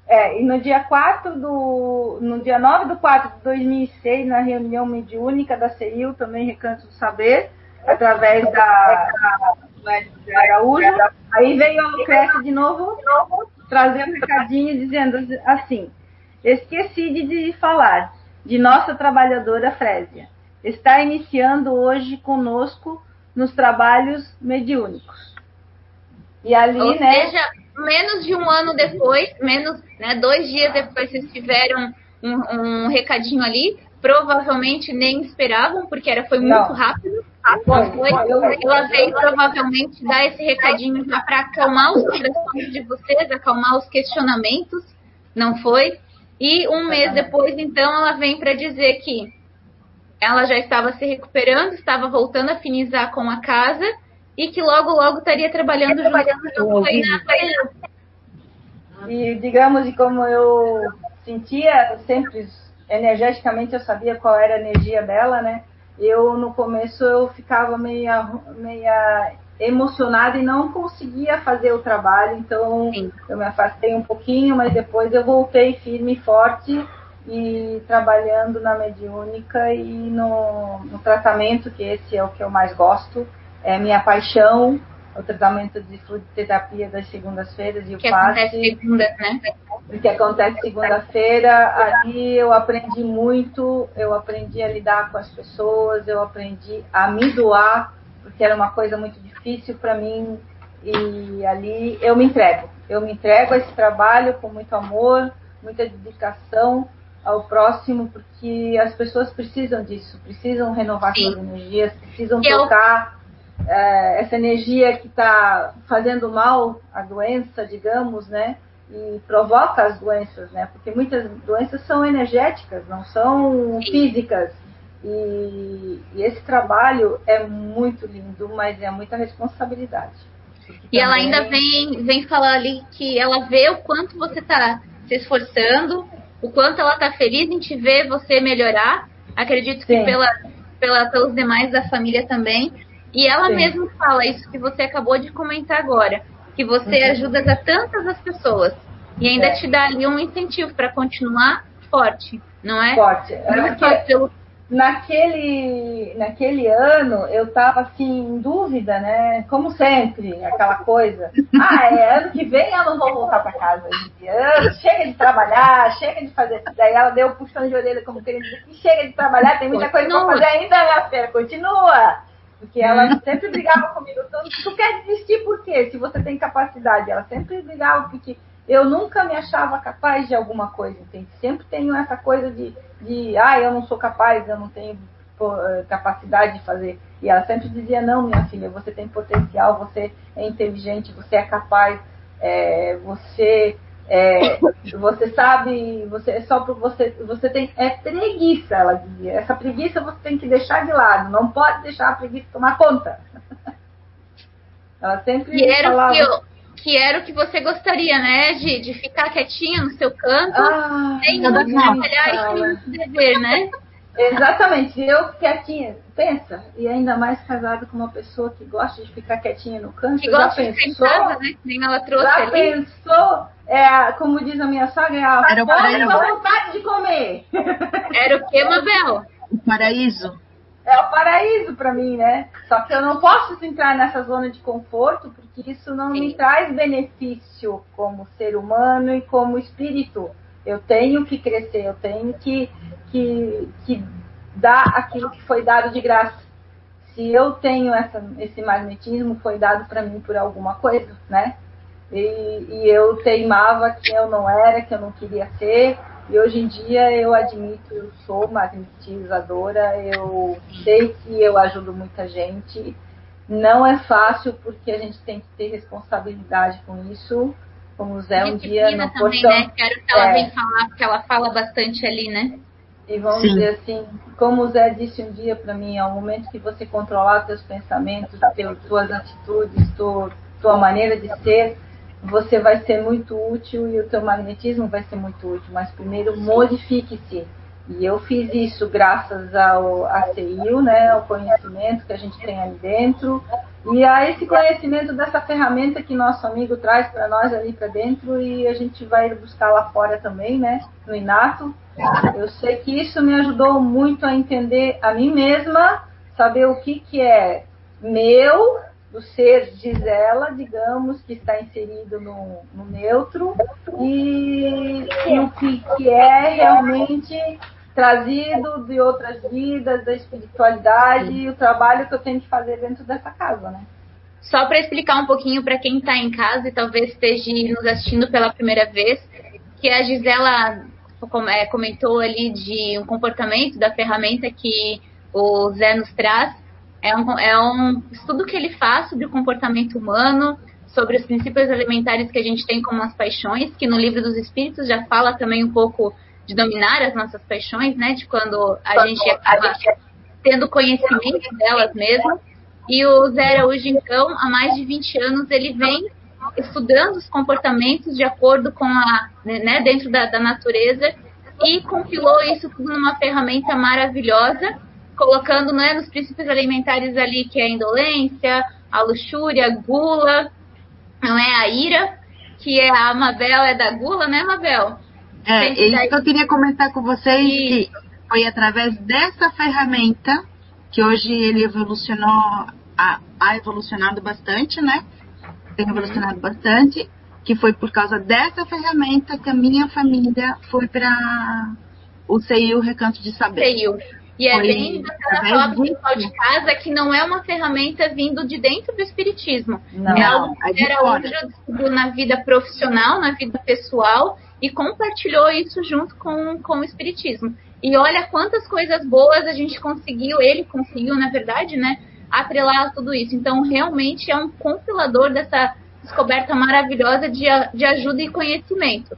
É, e no dia 4 do. No dia 9 do 4 de 2006, na reunião mediúnica da CEIU, também Recanto do Saber, através da, da Araújo, aí veio a Lucrécia de novo trazer um recadinho dizendo assim: esqueci de falar de nossa trabalhadora Frésia. Está iniciando hoje conosco nos trabalhos mediúnicos. E ali, Ou né? Seja, menos de um ano depois, menos, né, dois dias depois, vocês tiveram um, um recadinho ali. Provavelmente nem esperavam, porque era, foi muito Não. rápido. Foi, foi, ela veio provavelmente dar esse recadinho já para acalmar os corações de vocês, acalmar os questionamentos, não foi? E um mês depois, então, ela vem para dizer que ela já estava se recuperando, estava voltando a finizar com a casa e que logo, logo estaria trabalhando junto E digamos, e como eu sentia sempre energeticamente, eu sabia qual era a energia dela, né? Eu no começo eu ficava meia, meia emocionada e não conseguia fazer o trabalho, então Sim. eu me afastei um pouquinho, mas depois eu voltei firme e forte e trabalhando na mediúnica e no, no tratamento, que esse é o que eu mais gosto, é minha paixão, o tratamento de fluidoterapia das segundas-feiras e o que passe. Acontece segunda, né? Que acontece segunda-feira. Ali eu aprendi muito, eu aprendi a lidar com as pessoas, eu aprendi a me doar, porque era uma coisa muito difícil para mim. E ali eu me entrego. Eu me entrego a esse trabalho com muito amor, muita dedicação ao próximo, porque as pessoas precisam disso, precisam renovar Sim. suas energias, precisam eu... tocar é, essa energia que está fazendo mal à doença, digamos, né? E provoca as doenças, né? Porque muitas doenças são energéticas, não são físicas. E, e esse trabalho é muito lindo, mas é muita responsabilidade. E também... ela ainda vem, vem falar ali que ela vê o quanto você está se esforçando, o quanto ela está feliz em te ver você melhorar. Acredito Sim. que pela, pela, pelos demais da família também. E ela Sim. mesma fala isso que você acabou de comentar agora, que você uhum. ajuda a tantas as pessoas e ainda é. te dá ali um incentivo para continuar forte, não é? Forte. Não só pelo naquele, naquele ano eu estava assim em dúvida, né? Como sempre, aquela coisa. Ah, é ano que vem eu não vou voltar para casa. Ano, chega de trabalhar, chega de fazer. Daí ela deu um puxão de orelha como querendo dizer que chega de trabalhar, tem muita coisa para fazer ainda, minha filha, continua. Porque ela sempre brigava comigo. Tu, tu quer desistir por quê? Se você tem capacidade. Ela sempre brigava porque eu nunca me achava capaz de alguma coisa, entende? Sempre tenho essa coisa de, de ah, eu não sou capaz, eu não tenho eh, capacidade de fazer. E ela sempre dizia, não, minha filha, você tem potencial, você é inteligente, você é capaz, é, você é, você sabe, você é só por você, você tem é preguiça, ela dizia. Essa preguiça você tem que deixar de lado, não pode deixar a preguiça tomar conta. Ela sempre e era falava. Que, eu, que era o que você gostaria, né? De, de ficar quietinha no seu canto, ah, sem trabalhar e sem dever, né? Exatamente, eu quietinha, pensa, e ainda mais casado com uma pessoa que gosta de ficar quietinha no canto, que já gosta pensou, de casa, né? Nem ela trouxe já ali. pensou, é, como diz a minha sogra, é a Era fome a vontade de comer. Era o que, Mabel? O paraíso. É o paraíso para mim, né? Só que eu não posso entrar nessa zona de conforto, porque isso não Sim. me traz benefício como ser humano e como espírito. Eu tenho que crescer, eu tenho que, que, que dar aquilo que foi dado de graça. Se eu tenho essa, esse magnetismo, foi dado para mim por alguma coisa, né? E, e, eu teimava que eu não era, que eu não queria ser. E hoje em dia eu admito, eu sou magnetizadora, eu sei que eu ajudo muita gente. Não é fácil porque a gente tem que ter responsabilidade com isso como o Zé um dia no também, né? Quero que ela é, venha falar, porque ela fala bastante ali, né? E vamos Sim. dizer assim, como o Zé disse um dia para mim, ao momento que você controlar teus pensamentos, teus, tuas atitudes, tua, tua maneira de ser, você vai ser muito útil e o teu magnetismo vai ser muito útil. Mas primeiro modifique-se. E eu fiz isso graças ao ACIU, né, ao conhecimento que a gente tem ali dentro, E a esse conhecimento dessa ferramenta que nosso amigo traz para nós ali para dentro e a gente vai buscar lá fora também, né? No Inato. Eu sei que isso me ajudou muito a entender a mim mesma, saber o que, que é meu, do ser Gisela, digamos, que está inserido no, no neutro, e, e o que, que é realmente trazido de outras vidas, da espiritualidade e o trabalho que eu tenho que fazer dentro dessa casa, né? Só para explicar um pouquinho para quem está em casa e talvez esteja nos assistindo pela primeira vez, que a Gisela é, comentou ali de um comportamento da ferramenta que o Zé nos traz. É um, é um estudo que ele faz sobre o comportamento humano, sobre os princípios elementares que a gente tem como as paixões, que no livro dos Espíritos já fala também um pouco de dominar as nossas paixões, né? De quando a gente acaba tendo conhecimento delas mesmo. E o Zé Araújo, então, há mais de 20 anos, ele vem estudando os comportamentos de acordo com a, né, dentro da, da natureza e compilou isso tudo numa ferramenta maravilhosa, colocando né, nos princípios alimentares ali, que é a indolência, a luxúria, a gula, não é a ira, que é a Amabel é da gula, né, Amabel? É, é isso que eu queria comentar com vocês, que foi através dessa ferramenta que hoje ele evolucionou, a, a evolucionado bastante, né? Tem uhum. evolucionado uhum. bastante, que foi por causa dessa ferramenta que a minha família foi para o CEIU Recanto de Saber. CEIU. E é bem bacana falar pessoal de casa que não é uma ferramenta vindo de dentro do espiritismo. Não, é algo que era hoje na vida profissional, na vida pessoal, e compartilhou isso junto com, com o espiritismo. E olha quantas coisas boas a gente conseguiu, ele conseguiu, na verdade, né? Atrelar a tudo isso. Então, realmente é um compilador dessa descoberta maravilhosa de, de ajuda e conhecimento.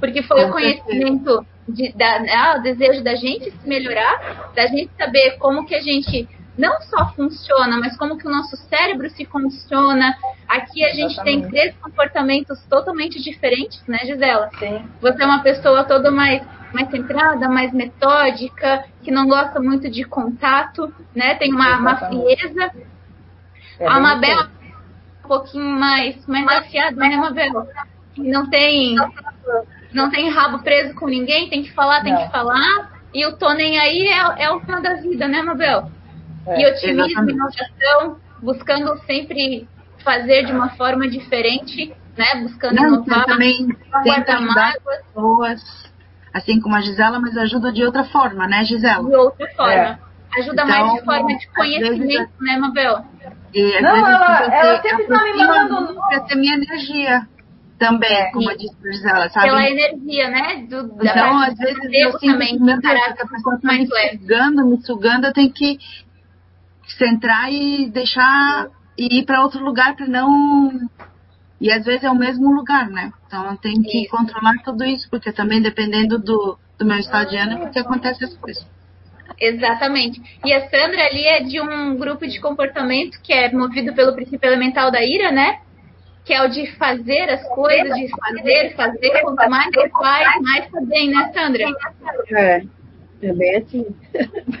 Porque foi o conhecimento de, da, ah, o desejo da gente se melhorar, da gente saber como que a gente não só funciona, mas como que o nosso cérebro se funciona. Aqui a gente tem três comportamentos totalmente diferentes, né, Gisela? Sim. Você é uma pessoa toda mais mais centrada, mais metódica, que não gosta muito de contato, né? Tem uma, uma frieza. É a Mabel um pouquinho mais, mais afiada, né, Mabel? Não tem não tem rabo preso com ninguém, tem que falar, tem não. que falar. E o tô nem aí é, é o fã da vida, né, Mabel? É, e otimismo, inovação, buscando sempre fazer de uma forma diferente, né? Buscando não, inovar, também tenta ajudar pessoas, assim como a Gisela, mas ajuda de outra forma, né, Gisela? De outra forma. É. Ajuda então, mais de forma de conhecimento, vezes, né, Mabel? E, não, ela, ela sempre está me mandando. Para ter minha energia também, é, como eu disse para Gisela, sabe? Pela energia, né? Do, então, às vezes, eu sinto também, que a pessoa está me sugando, me sugando, eu tenho que centrar e deixar e ir para outro lugar para não e às vezes é o mesmo lugar, né? Então eu tenho que isso. controlar tudo isso, porque também dependendo do, do meu estado de ânimo que acontece as coisas. Exatamente. E a Sandra ali é de um grupo de comportamento que é movido pelo princípio elemental da ira, né? Que é o de fazer as coisas, de fazer, fazer, quanto mais você faz, mais tá bem, né, Sandra? É. É bem assim.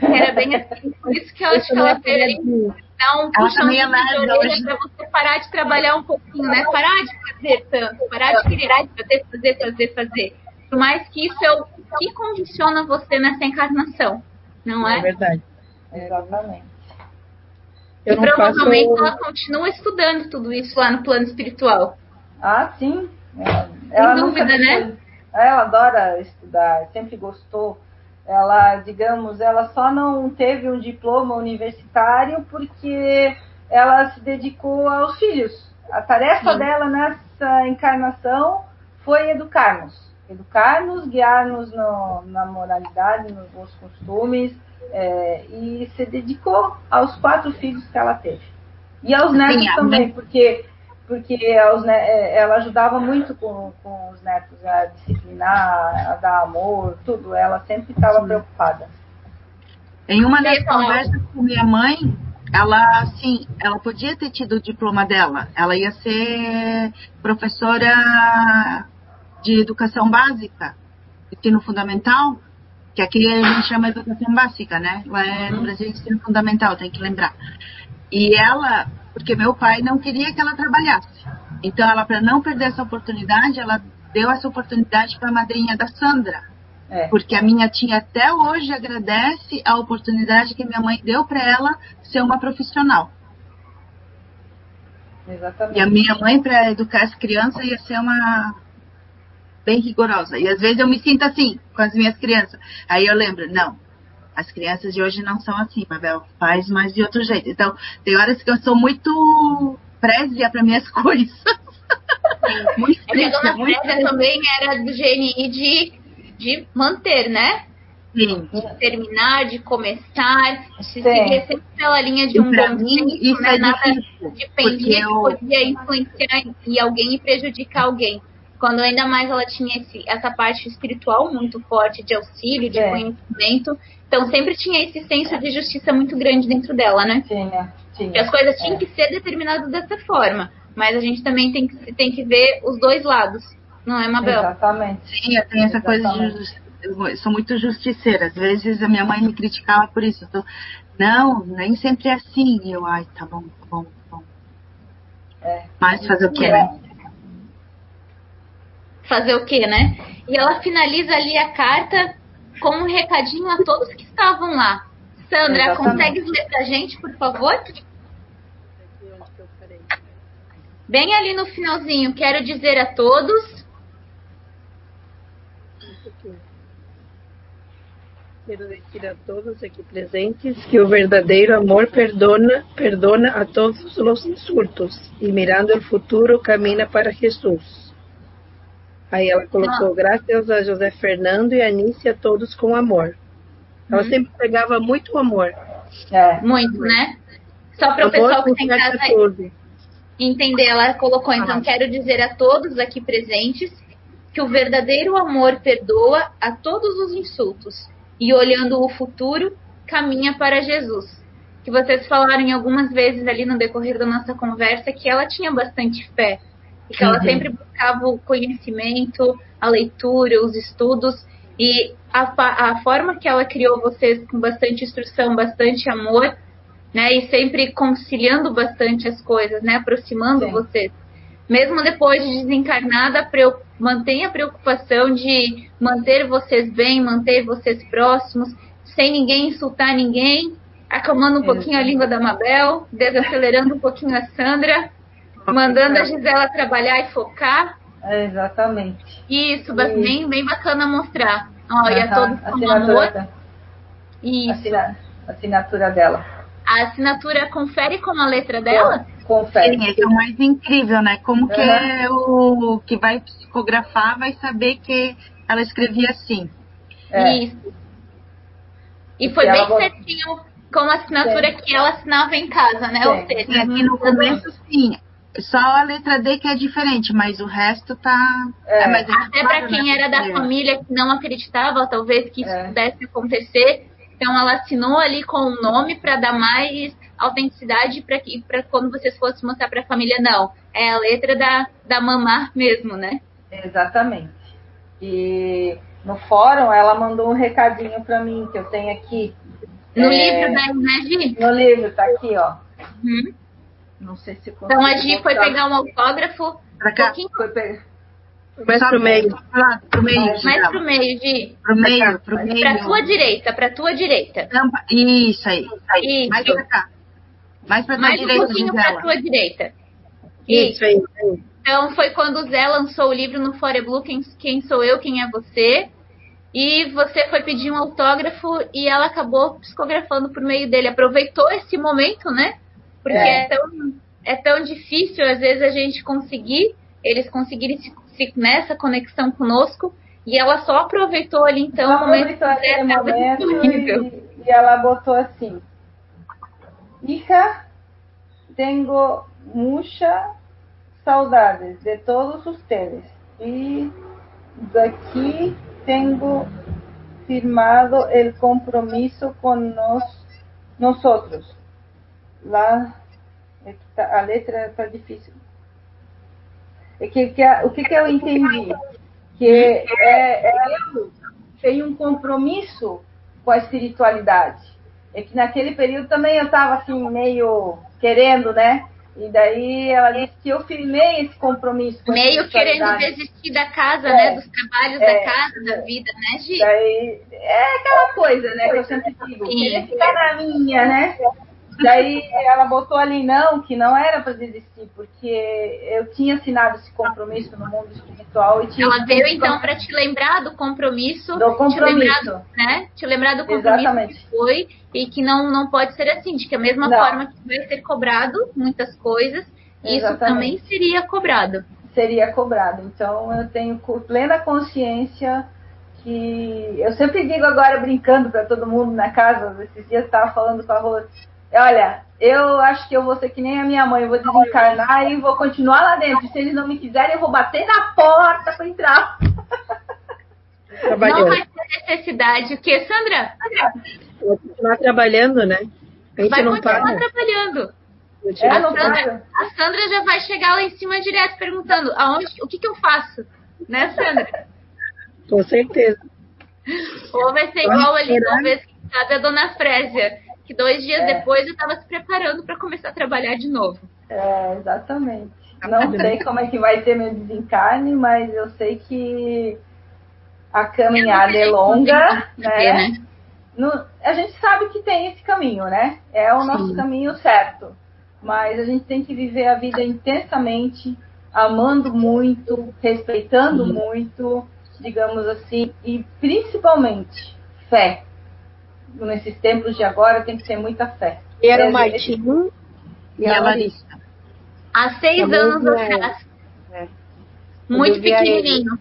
Era bem assim. Por isso que eu acho que ela teve dar um puxão de orelha para você parar de trabalhar um pouquinho, né? Parar de fazer tanto, parar de querer fazer, fazer, fazer, fazer. Por mais que isso é o que condiciona você nessa encarnação, não é? É verdade. Exatamente. Eu e provavelmente faço... ela continua estudando tudo isso lá no plano espiritual. Ah, sim. Ela, ela Sem dúvida, né? Ela adora estudar, sempre gostou ela, digamos, ela só não teve um diploma universitário porque ela se dedicou aos filhos. A tarefa Sim. dela nessa encarnação foi educar-nos. Educar-nos, guiar-nos na moralidade, nos bons costumes, é, e se dedicou aos quatro filhos que ela teve. E aos netos Sim, também, porque porque é, ela ajudava muito com, com os netos a disciplinar, a dar amor, tudo. Ela sempre estava preocupada. Em uma das conversas com minha mãe, ela assim, ela podia ter tido o diploma dela. Ela ia ser professora de educação básica, ensino fundamental, que aqui a gente chama educação básica, né? Lá é, no. Brasil ensino fundamental, tem que lembrar. E ela porque meu pai não queria que ela trabalhasse. Então, ela, para não perder essa oportunidade, ela deu essa oportunidade para a madrinha da Sandra. É. Porque a minha tia até hoje agradece a oportunidade que minha mãe deu para ela ser uma profissional. Exatamente. E a minha mãe, para educar as crianças, ia ser uma bem rigorosa. E às vezes eu me sinto assim com as minhas crianças. Aí eu lembro, não, as crianças de hoje não são assim, Mabel, faz mais de outro jeito. Então, tem horas que eu sou muito prézia para minhas coisas. muito é a dona muito também era do GNI de, de manter, né? Sim. De terminar, de começar, de seguir sempre pela linha de um mim, isso não é nada dependia eu... que podia influenciar em alguém e prejudicar alguém quando ainda mais ela tinha esse, essa parte espiritual muito forte de auxílio, de é. conhecimento. Então sempre tinha esse senso de justiça muito grande dentro dela, né? Tinha, tinha. Que as coisas tinham é. que ser determinadas dessa forma. Mas a gente também tem que, tem que ver os dois lados. Não é, Mabel? Exatamente. Sim, eu tenho essa Exatamente. coisa de eu sou muito justiceira. Às vezes a minha mãe me criticava por isso. Tô, não, nem sempre é assim. E eu, ai, tá bom, tá bom, tá bom. É. Mas fazer o quê, né? Fazer o quê, né? E ela finaliza ali a carta com um recadinho a todos que estavam lá. Sandra, Exatamente. consegue ler pra gente, por favor? Bem ali no finalzinho, quero dizer a todos. Quero dizer a todos aqui presentes que o verdadeiro amor perdona, perdona a todos os insultos e mirando o futuro camina para Jesus. Aí ela colocou ah. graças a José Fernando e a Anícia, todos com amor. Ela hum. sempre pegava muito amor. É. Muito, né? Só para o pessoal que tem casa entender, ela colocou, então, ah. quero dizer a todos aqui presentes que o verdadeiro amor perdoa a todos os insultos e olhando o futuro, caminha para Jesus. Que vocês falaram em algumas vezes ali no decorrer da nossa conversa que ela tinha bastante fé e que uhum. ela sempre buscava o conhecimento, a leitura, os estudos. E a, a forma que ela criou vocês com bastante instrução, bastante amor, né? E sempre conciliando bastante as coisas, né? Aproximando Sim. vocês. Mesmo depois de desencarnada, mantém a preocupação de manter vocês bem, manter vocês próximos, sem ninguém insultar ninguém, acalmando um pouquinho a língua da Mabel, desacelerando um pouquinho a Sandra, mandando a Gisela trabalhar e focar. É, exatamente. Isso, e... bem, bem bacana mostrar. Olha, uhum. todos com amor. Isso. Assina... Assinatura dela. A assinatura confere com a letra dela? Confere. Sim, esse é o mais incrível, né? Como uhum. que é o que vai psicografar vai saber que ela escrevia assim. É. Isso. E foi bem certinho com a assinatura sim. que ela assinava em casa, né? Sim. Ou seja, aqui no começo, sim. Só a letra D que é diferente, mas o resto tá. É. É, Até para quem né? era da família que não acreditava, talvez que isso é. pudesse acontecer. Então ela assinou ali com o nome para dar mais autenticidade para que para quando vocês fossem mostrar para a família não, é a letra da da mamá mesmo, né? Exatamente. E no fórum ela mandou um recadinho para mim que eu tenho aqui. No é... livro da né, No livro tá aqui, ó. Uhum. Não sei se Então a Gi foi pegar um autógrafo. Pra cá. Um foi pegar. Mais pro meio. Pro meio, Mais pro meio, Gi. Pro meio, pro meio. Pra tua direita, pra tua direita. Isso aí. Isso. Mais pra cá. Mais pra tua Mais direita, um pouquinho Gisela. pra tua direita. Isso. Isso aí. Então foi quando o Zé lançou o livro no Fore Blue, quem, quem sou eu, quem é você. E você foi pedir um autógrafo e ela acabou psicografando por meio dele. Aproveitou esse momento, né? Porque é. é, tão, é tão difícil, às vezes, a gente conseguir, eles conseguirem se, se, nessa conexão conosco. E ela só aproveitou ali, então, ela o momento, momento e, e, ela botou assim: Hija, tenho muita saudades de todos ustedes. E daqui tenho firmado o compromisso com nós, nós outros lá é tá, a letra está difícil. É que, que a, o que, que eu entendi? Que é, é, tem um compromisso com a espiritualidade. É que naquele período também eu estava assim, meio querendo, né? E daí ela disse que eu firmei esse compromisso. Com Meio querendo desistir da casa, É. né? Dos trabalhos É. da casa, da vida, né, Gi? Daí é aquela coisa, né? Que eu sempre digo, queria ficar na minha, né? Daí ela botou ali não, que não era para desistir, porque eu tinha assinado esse compromisso no mundo espiritual e tinha. Ela veio então para te lembrar do compromisso, Do te compromisso. lembrar, do- né? Te lembrar do compromisso Exatamente. que foi e que não não pode ser assim, de que a mesma Não. forma que vai ser cobrado muitas coisas, isso Exatamente. também seria cobrado. seria cobrado. Então eu tenho plena consciência que eu sempre digo agora brincando para todo mundo na casa, esses dias estava falando com a Rose, olha, eu acho que eu vou ser que nem a minha mãe, eu vou desencarnar e vou continuar lá dentro. Se eles não me quiserem, eu vou bater na porta para entrar. Não vai ter necessidade. O que, Sandra? Vou continuar trabalhando, né? A gente Vai não continuar para. trabalhando. É, não Sandra-. A Sandra já vai chegar lá em cima direto perguntando aonde, o que, que eu faço, né, Sandra? Com certeza. Ou vai ser igual ali uma vez a da Dona Frésia, que dois dias É. depois eu estava se preparando para começar a trabalhar de novo. É, exatamente. Não sei como é que vai ter meu desencarne, mas eu sei que a caminhada é longa, Porque, né? No- a gente sabe que tem esse caminho, né? É o nosso Sim. caminho certo. Mas a gente tem que viver a vida intensamente, amando muito, respeitando muito, digamos assim, e principalmente fé. Nesses tempos de agora tem que ter muita fé. E era É, o Martinho E a Larissa. Há seis anos atrás. É. Muito vi a pequenininho.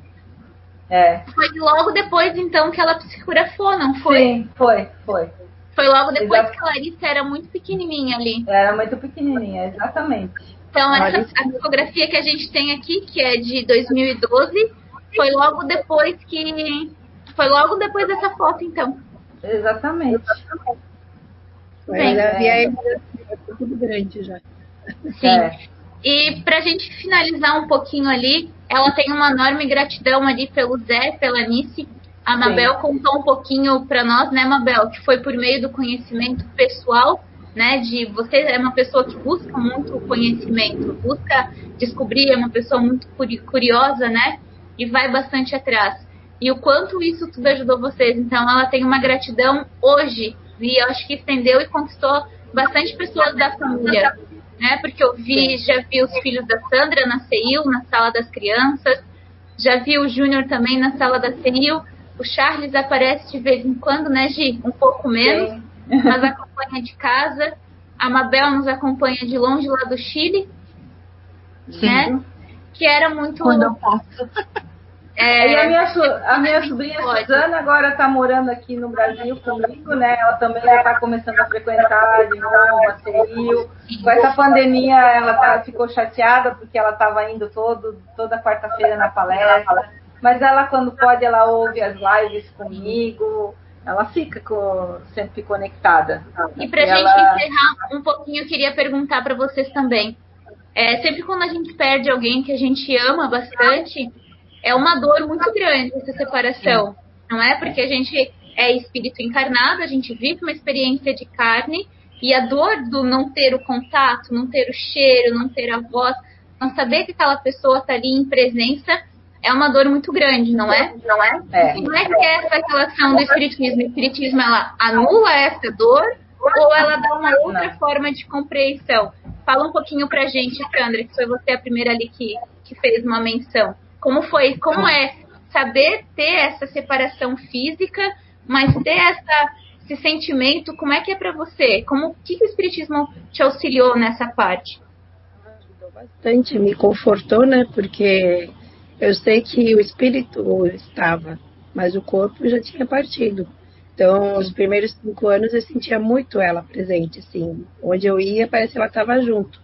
É. Foi logo depois, então, que ela psicografou, não foi? Sim, foi, foi. Foi logo depois Exato. que a Larissa era muito pequenininha ali. Era muito pequenininha, exatamente. Então, essa, Larissa. a psicografia que a gente tem aqui, que é de 2012, foi logo depois que... Foi logo depois dessa foto, então. Exatamente. Mas é. havia ainda tudo grande já. Sim. É. E pra gente finalizar um pouquinho ali, ela tem uma enorme gratidão ali pelo Zé, pela Nice. A Mabel contou um pouquinho pra nós, né, Mabel, que foi por meio do conhecimento pessoal, né, de você é uma pessoa que busca muito conhecimento, busca descobrir, é uma pessoa muito curi- curiosa, né, e vai bastante atrás. E o quanto isso tudo ajudou vocês. Então, ela tem uma gratidão hoje, e eu acho que estendeu e conquistou bastante pessoas da família né? Porque eu vi, já vi os filhos da Sandra na CEIU, na sala das crianças, já vi o Júnior também na sala da CEIU. O Charles aparece de vez em quando, né, Gi? Um pouco menos, mas acompanha de casa. A Mabel nos acompanha de longe lá do Chile, Sim. né? Que era muito. Quando eu posso. É, E a minha, a minha sobrinha. Suzana agora está morando aqui no Brasil comigo, né? Ela também já está começando a frequentar de a CEIU. Com essa pandemia, ela tá, ficou chateada porque ela estava indo todo, toda quarta-feira na palestra. Mas ela, quando pode, ela ouve as lives comigo. Ela fica co- sempre conectada. E pra Ela- gente encerrar um pouquinho, eu queria perguntar pra vocês também. É, sempre quando a gente perde alguém que a gente ama bastante, é uma dor muito grande essa separação, não é? Porque a gente é espírito encarnado, a gente vive uma experiência de carne e a dor do não ter o contato, não ter o cheiro, não ter a voz, não saber que aquela pessoa está ali em presença, é uma dor muito grande, não é? Não é? É. Como é que é essa relação do espiritismo? O espiritismo ela anula essa dor ou ela dá uma outra Não. forma de compreensão? Fala um pouquinho pra gente, Sandra, que foi você a primeira ali que, que fez uma menção. Como foi, como é saber ter essa separação física, mas ter essa, esse sentimento, como é que é pra você? Como o que, que o espiritismo te auxiliou nessa parte? Ajudou bastante, me confortou, né? Porque eu sei que o espírito estava, mas o corpo já tinha partido. Então, os primeiros cinco anos eu sentia muito ela presente, assim. Onde eu ia, parece que ela estava junto.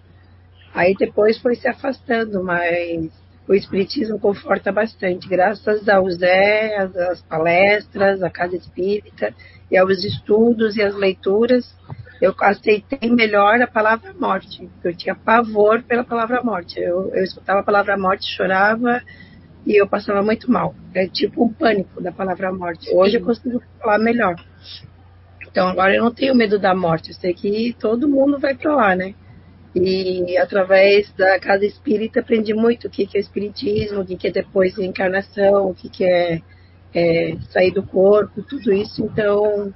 Aí depois foi se afastando, mas o espiritismo conforta bastante, graças ao Zé, às, palestras, à casa espírita, e aos estudos e às leituras, eu aceitei melhor a palavra morte. Eu tinha pavor pela palavra morte. Eu, eu escutava a palavra morte, chorava e eu passava muito mal. É tipo um pânico da palavra morte. Hoje eu consigo falar melhor. Então agora eu não tenho medo da morte. Eu sei que todo mundo vai para lá, né? E através da casa espírita aprendi muito o que, que é espiritismo, o que, que é depois de encarnação, o que, que é, é sair do corpo, tudo isso. Então,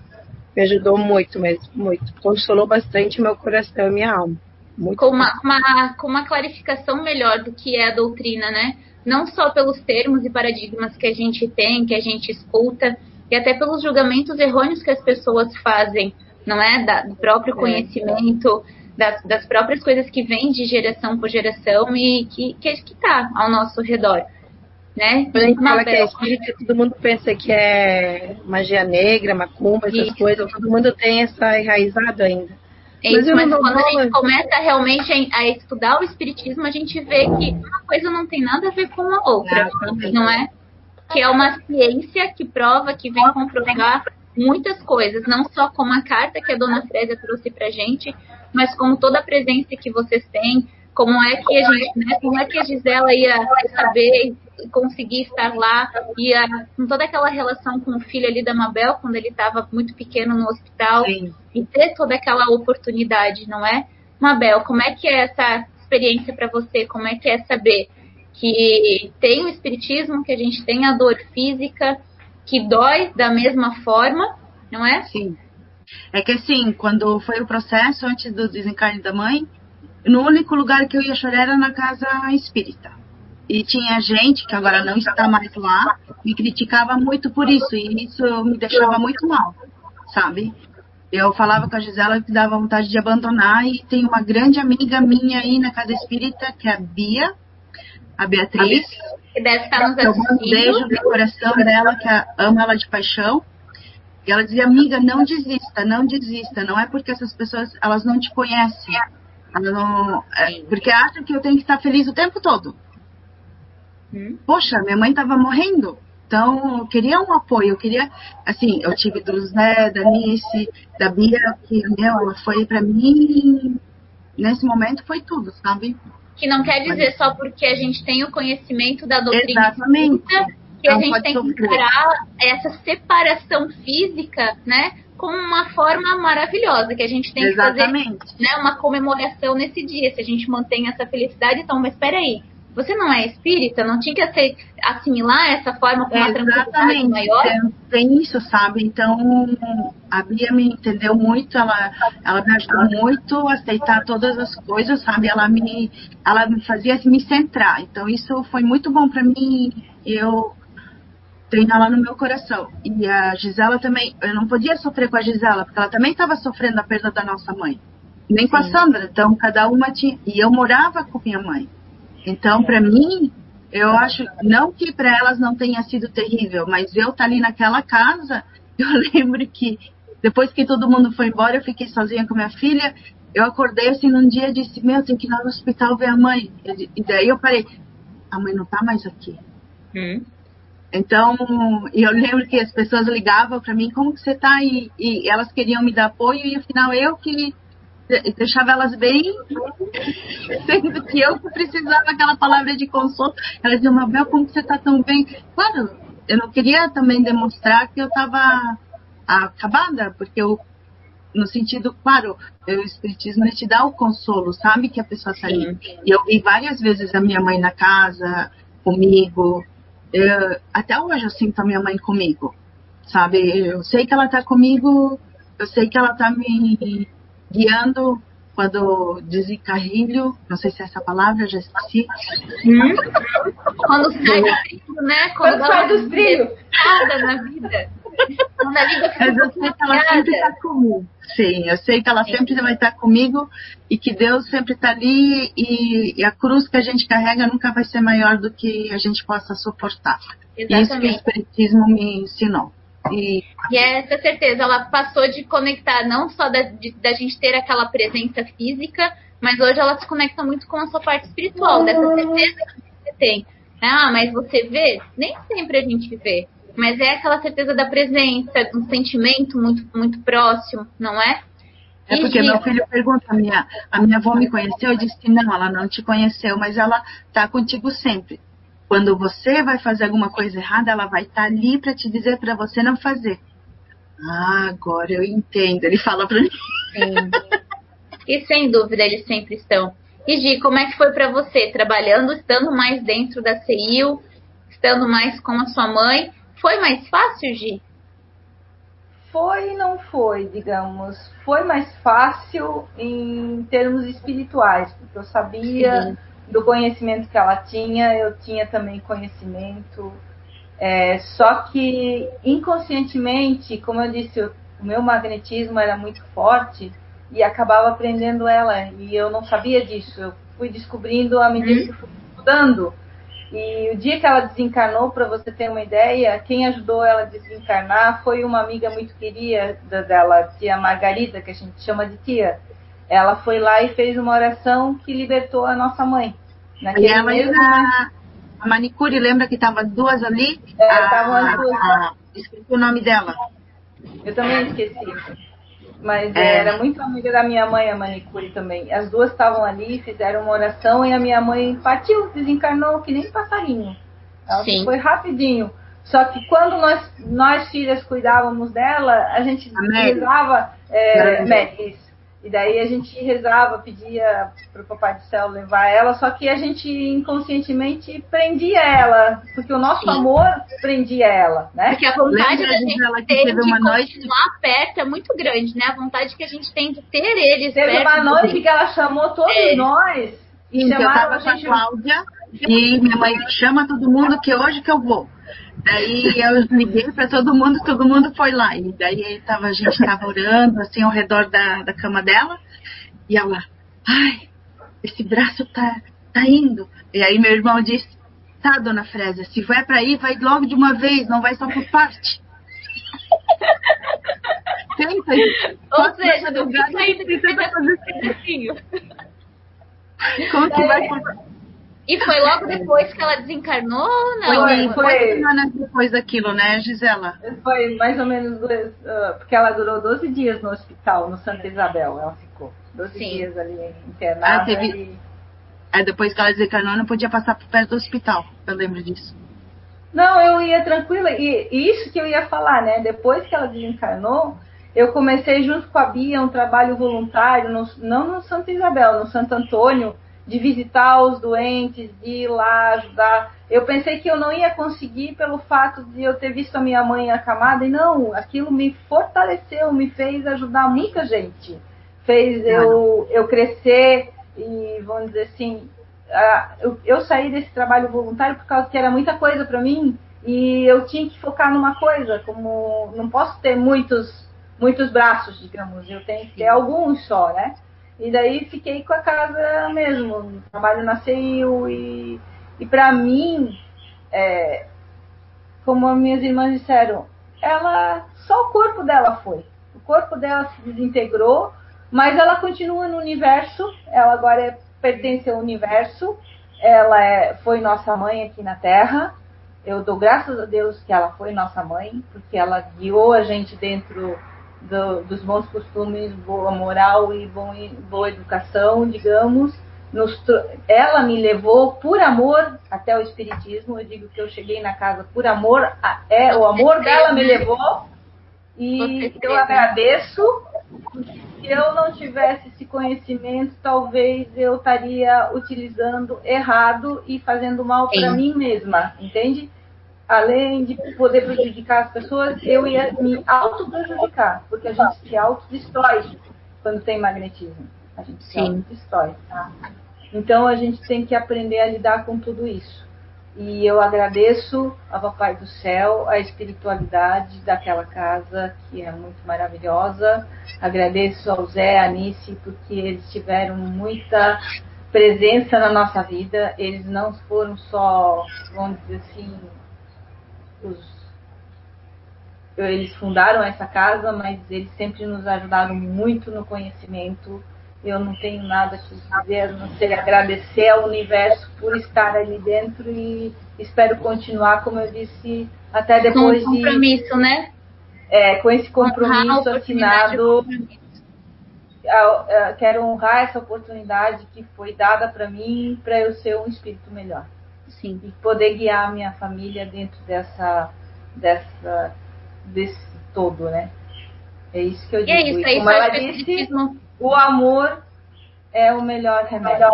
me ajudou muito mesmo, muito. Consolou bastante meu coração e minha alma. Muito com uma, uma, com uma clarificação melhor do que é a doutrina, né? Não só pelos termos e paradigmas que a gente tem, que a gente escuta, e até pelos julgamentos errôneos que as pessoas fazem, não é? Da, do próprio é. Das, das, próprias coisas que vêm de geração por geração e que, que, que tá ao nosso redor. Né? Quando a gente fala que é espírita, todo mundo pensa que é magia negra, macumba, essas Isso. coisas, todo mundo tem essa enraizado ainda. É mas, mas quando a gente começa realmente a, estudar o espiritismo, a gente vê que uma coisa não tem nada a ver com a outra, não é? Que é uma ciência que prova, que vem comprovar muitas coisas, não só como a carta que a dona Frésia trouxe pra gente, mas como toda a presença que vocês têm, como é que a gente, né, como é que a Gisela ia saber conseguir estar lá, ia com toda aquela relação com o filho ali da Mabel, quando ele estava muito pequeno no hospital, Sim. e ter toda aquela oportunidade, não é? Mabel, como é que é essa experiência para você? Como é que é saber que tem o espiritismo, que a gente tem a dor física, que dói da mesma forma, não é? Sim. É que assim, quando foi o processo antes do desencarne da mãe, no único lugar que eu ia chorar era na casa espírita. E tinha gente que agora não está mais lá, me criticava muito por isso, e isso me deixava muito mal, sabe? Eu falava com a Gisela que dava vontade de abandonar, e tem uma grande amiga minha aí na casa espírita, que é a Bia, a Beatriz. Que deve estar nos assistindo. Um beijo no coração dela, que ama ela de paixão. E ela dizia, amiga, não desista, não desista. Não é porque essas pessoas, elas não te conhecem. Não, é, porque acham que eu tenho que estar feliz o tempo todo. Hum. Poxa, minha mãe estava morrendo. Então, eu queria um apoio, eu queria, assim, eu tive do Zé, da Nice, da Bia, que, meu, ela foi para mim, nesse momento foi tudo, sabe? Que não quer dizer Mas... só porque a gente tem o conhecimento da doutrina Exatamente. Que a gente tem que encarar essa separação física, né? como uma forma maravilhosa, que a gente tem Exatamente. que fazer né, uma comemoração nesse dia, se a gente mantém essa felicidade, então, mas espera aí, você não é espírita, não tinha que assimilar essa forma com uma é, tranquilidade maior? Tem, tem isso, sabe? Então, a Bia me entendeu muito, ela, ela me ajudou muito a aceitar todas as coisas, sabe? Ela me, ela me fazia me centrar. Então, isso foi muito bom para mim. Eu tenho ela no meu coração. E a Gisela também, eu não podia sofrer com a Gisela, porque ela também estava sofrendo a perda da nossa mãe. Nem com a Sandra. Então, cada uma tinha. E eu morava com minha mãe. Então, para mim, eu acho, não que para elas não tenha sido terrível, mas eu tá ali naquela casa, eu lembro que depois que todo mundo foi embora, eu fiquei sozinha com minha filha. Eu acordei assim num dia e disse: Meu, tem que ir lá no hospital ver a mãe. E daí eu parei: A mãe não está mais aqui. Hum. Então, eu lembro que as pessoas ligavam para mim: Como que você está? E, e elas queriam me dar apoio, e no final eu que deixava elas bem, sendo que eu precisava aquela palavra de consolo. Elas diziam, Mabel, como você está tão bem? Claro, eu não queria também demonstrar que eu estava acabada, porque eu, no sentido, claro, o Espiritismo te dá o consolo, sabe que a pessoa está ali. E eu vi várias vezes a minha mãe na casa, comigo. Eu, até hoje eu sinto a minha mãe comigo, sabe? Eu sei que ela está comigo, eu sei que ela está me guiando quando desencarrilho, não sei se é essa palavra, já esqueci. Hum? Quando sai do trilho, né? Quando, quando sai dos trilhos. Nada na vida. Mas eu sei que ela sempre está comigo. Sim, eu sei que ela sempre vai estar comigo e que Deus sempre está ali e, e, a cruz que a gente carrega nunca vai ser maior do que a gente possa suportar. Exatamente. Isso que o Espiritismo me ensinou. E, e essa certeza, ela passou de conectar não só da, de, da gente ter aquela presença física, mas hoje ela se conecta muito com a sua parte espiritual, dessa certeza que você tem. Ah, mas você vê? Nem sempre a gente vê. Mas é aquela certeza da presença, um sentimento muito, muito próximo, não é? É porque meu filho pergunta, a minha, a minha avó me conheceu? Eu disse que não, ela não te conheceu, mas ela está contigo sempre. Quando você vai fazer alguma coisa errada, ela vai estar tá ali para te dizer para você não fazer. Ah, agora eu entendo. Ele fala para mim. E sem dúvida eles sempre estão. E Gi, como é que foi para você trabalhando, estando mais dentro da CIU, estando mais com a sua mãe? Foi mais fácil, Gi? Foi e não foi, digamos. Foi mais fácil em termos espirituais, porque eu sabia Sim. do conhecimento que ela tinha, eu tinha também conhecimento. É, só que inconscientemente, como eu disse, o meu magnetismo era muito forte e acabava aprendendo ela. E eu não sabia disso. Eu fui descobrindo à medida uhum. que fui estudando. E o dia que ela desencarnou, para você ter uma ideia, quem ajudou ela a desencarnar foi uma amiga muito querida dela, tia Margarida, que a gente chama de tia. Ela foi lá e fez uma oração que libertou a nossa mãe. Naquele e a, mesmo... a, a manicure, lembra que estavam duas ali? É, estavam as duas. esqueci o nome dela. Eu também esqueci. Mas é. era muito amiga da minha mãe, a manicure também. As duas estavam ali, fizeram uma oração e a minha mãe partiu, desencarnou que nem passarinho. Ela Sim. foi rapidinho. Só que quando nós, nós filhas cuidávamos dela, a gente rezava é, e daí a gente rezava, pedia para o Papai do Céu levar ela, só que a gente inconscientemente prendia ela, porque o nosso Sim. amor prendia ela, né? Porque a vontade Lembra da gente ter de continuar noite... perto é muito grande, né? A vontade que a gente tem de ter eles teve perto. Teve uma noite que ela chamou todos é. nós e Sim, chamaram a gente... com a Cláudia e minha mãe chama todo mundo que hoje que eu vou. Daí eu liguei para todo mundo, todo mundo foi lá. E daí tava, a gente estava orando assim ao redor da, da cama dela. E ela, ai, esse braço tá, tá indo. E aí meu irmão disse, tá, dona Frésia, se vai para ir, vai logo de uma vez, não vai só por parte. Tenta. Ou seja, não fica ainda que fazer Como que vai por e foi logo depois que ela desencarnou ou não? Foi, foi semanas depois daquilo, né, Gisela? Foi mais ou menos duas, uh, porque ela durou 12 dias no hospital, no Santa Isabel, ela ficou. 12 Sim. dias ali internada. Ah, teve... e... Aí depois que ela desencarnou, não podia passar por perto do hospital, eu lembro disso. Não, eu ia tranquila, e, e isso que eu ia falar, né, depois que ela desencarnou, eu comecei junto com a Bia um trabalho voluntário, no, não no Santa Isabel, no Santo Antônio, de visitar os doentes, de ir lá ajudar. Eu pensei que eu não ia conseguir pelo fato de eu ter visto a minha mãe acamada, e não, aquilo me fortaleceu, me fez ajudar muita gente. Fez eu, eu crescer e, vamos dizer assim, eu, eu saí desse trabalho voluntário por causa que era muita coisa para mim e eu tinha que focar numa coisa, como não posso ter muitos muitos braços, digamos, eu tenho que ter alguns só, né? E daí fiquei com a casa mesmo, trabalho na e, e para mim, é, como as minhas irmãs disseram, ela só o corpo dela foi. O corpo dela se desintegrou, mas ela continua no universo, ela agora é, pertence ao universo, ela é, foi nossa mãe aqui na Terra. Eu dou graças a Deus que ela foi nossa mãe, porque ela guiou a gente dentro do, dos bons costumes, boa moral e bom, boa educação, digamos. Nos, ela me levou por amor até o espiritismo. Eu digo que eu cheguei na casa por amor, a, é o amor dela me levou e eu agradeço. Se eu não tivesse esse conhecimento, talvez eu estaria utilizando errado e fazendo mal para mim mesma, entende? Além de poder prejudicar as pessoas, eu ia me auto-prejudicar, porque a gente se autodestrói quando tem magnetismo. A gente se autodestrói. Tá? Então a gente tem que aprender a lidar com tudo isso. E eu agradeço ao Papai do Céu a espiritualidade daquela casa, que é muito maravilhosa. Agradeço ao Zé, a Anice, porque eles tiveram muita presença na nossa vida. Eles não foram só, vamos dizer assim, os eles fundaram essa casa, mas eles sempre nos ajudaram muito no conhecimento. Eu não tenho nada que dizer, não ser agradecer ao universo por estar ali dentro e espero continuar, como eu disse, até depois com um compromisso, de, né? É, com esse compromisso assinado. Quero honrar essa oportunidade que foi dada para mim para eu ser um espírito melhor. Sim. E poder guiar a minha família dentro dessa, dessa, desse todo, né? É isso que eu digo. E é isso, e como ela disse, o amor é o melhor remédio.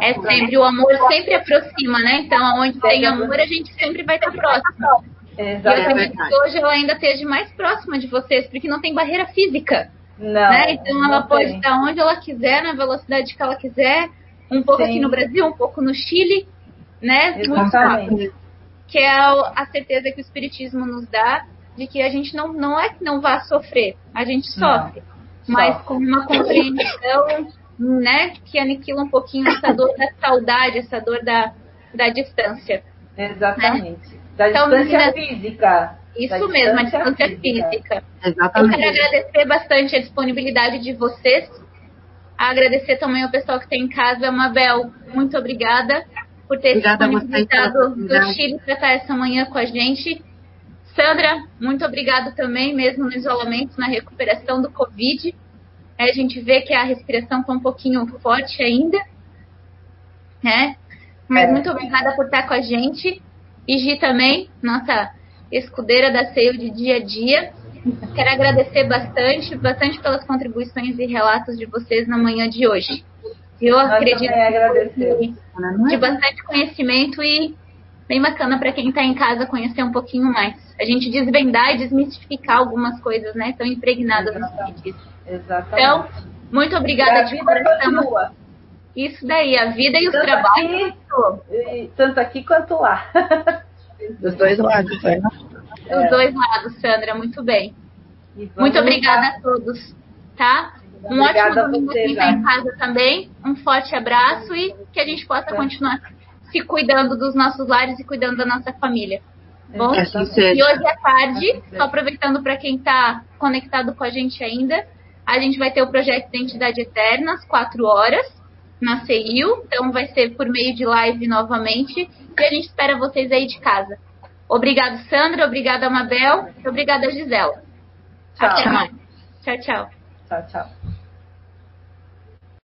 É sempre, o amor sempre aproxima, né? Então, onde tem amor, a gente sempre vai estar próximo. Exatamente. E eu acredito que hoje ela ainda esteja mais próxima de vocês, porque não tem barreira física. Não, né? Então ela não pode tem. estar onde ela quiser, na velocidade que ela quiser, um pouco Sim. aqui no Brasil, um pouco no Chile, né? Muito Exatamente. rápido. Que é a certeza que o Espiritismo nos dá de que a gente não, não é que não vá sofrer, a gente sofre, mas Sofre. com uma compreensão, né, que aniquila um pouquinho essa dor da saudade, essa dor da, da distância. Exatamente. Da Então, distância meninas, física. Isso mesmo, a distância física. física. Eu quero Exatamente. agradecer bastante a disponibilidade de vocês. Agradecer também ao pessoal que está em casa. Mabel, muito obrigada por ter Obrigada disponibilizado pela do. Chile para estar essa manhã com a gente. Sandra, muito obrigada também, mesmo no isolamento, na recuperação do Covid. É, a gente vê que a respiração está um pouquinho forte ainda, né? Mas É. muito obrigada por estar com a gente. E Gi também, nossa escudeira da SEIO de dia a dia. Quero agradecer bastante, bastante pelas contribuições e relatos de vocês na manhã de hoje. Eu Nós acredito que de bastante conhecimento e bem bacana para quem está em casa conhecer um pouquinho mais. A gente desvendar e desmistificar algumas coisas, né? Tão impregnadas no espiritismo. Exatamente. Então, muito E obrigada a de coração. Isso daí, a vida e os Tanto trabalhos. E- tanto aqui quanto lá. Dos dois lados, né? Os dois lados, Sandra, muito bem. Muito obrigada lá. a todos, tá? Um Obrigada ótimo domingo quem tá Jana. em casa também. Um forte abraço e que a gente possa Tá. continuar se cuidando dos nossos lares e cuidando da nossa família. Bom, Que assim e hoje à tarde, Assim só aproveitando para quem está conectado com a gente ainda, a gente vai ter o projeto Identidade Eterna às 4 horas na CEIU, então vai ser por meio de live novamente e a gente espera vocês aí de casa. Obrigado, Sandra, obrigada, Mabel, e obrigada, Gisela. Tchau. Até mais. Tchau, tchau. Tchau, tchau.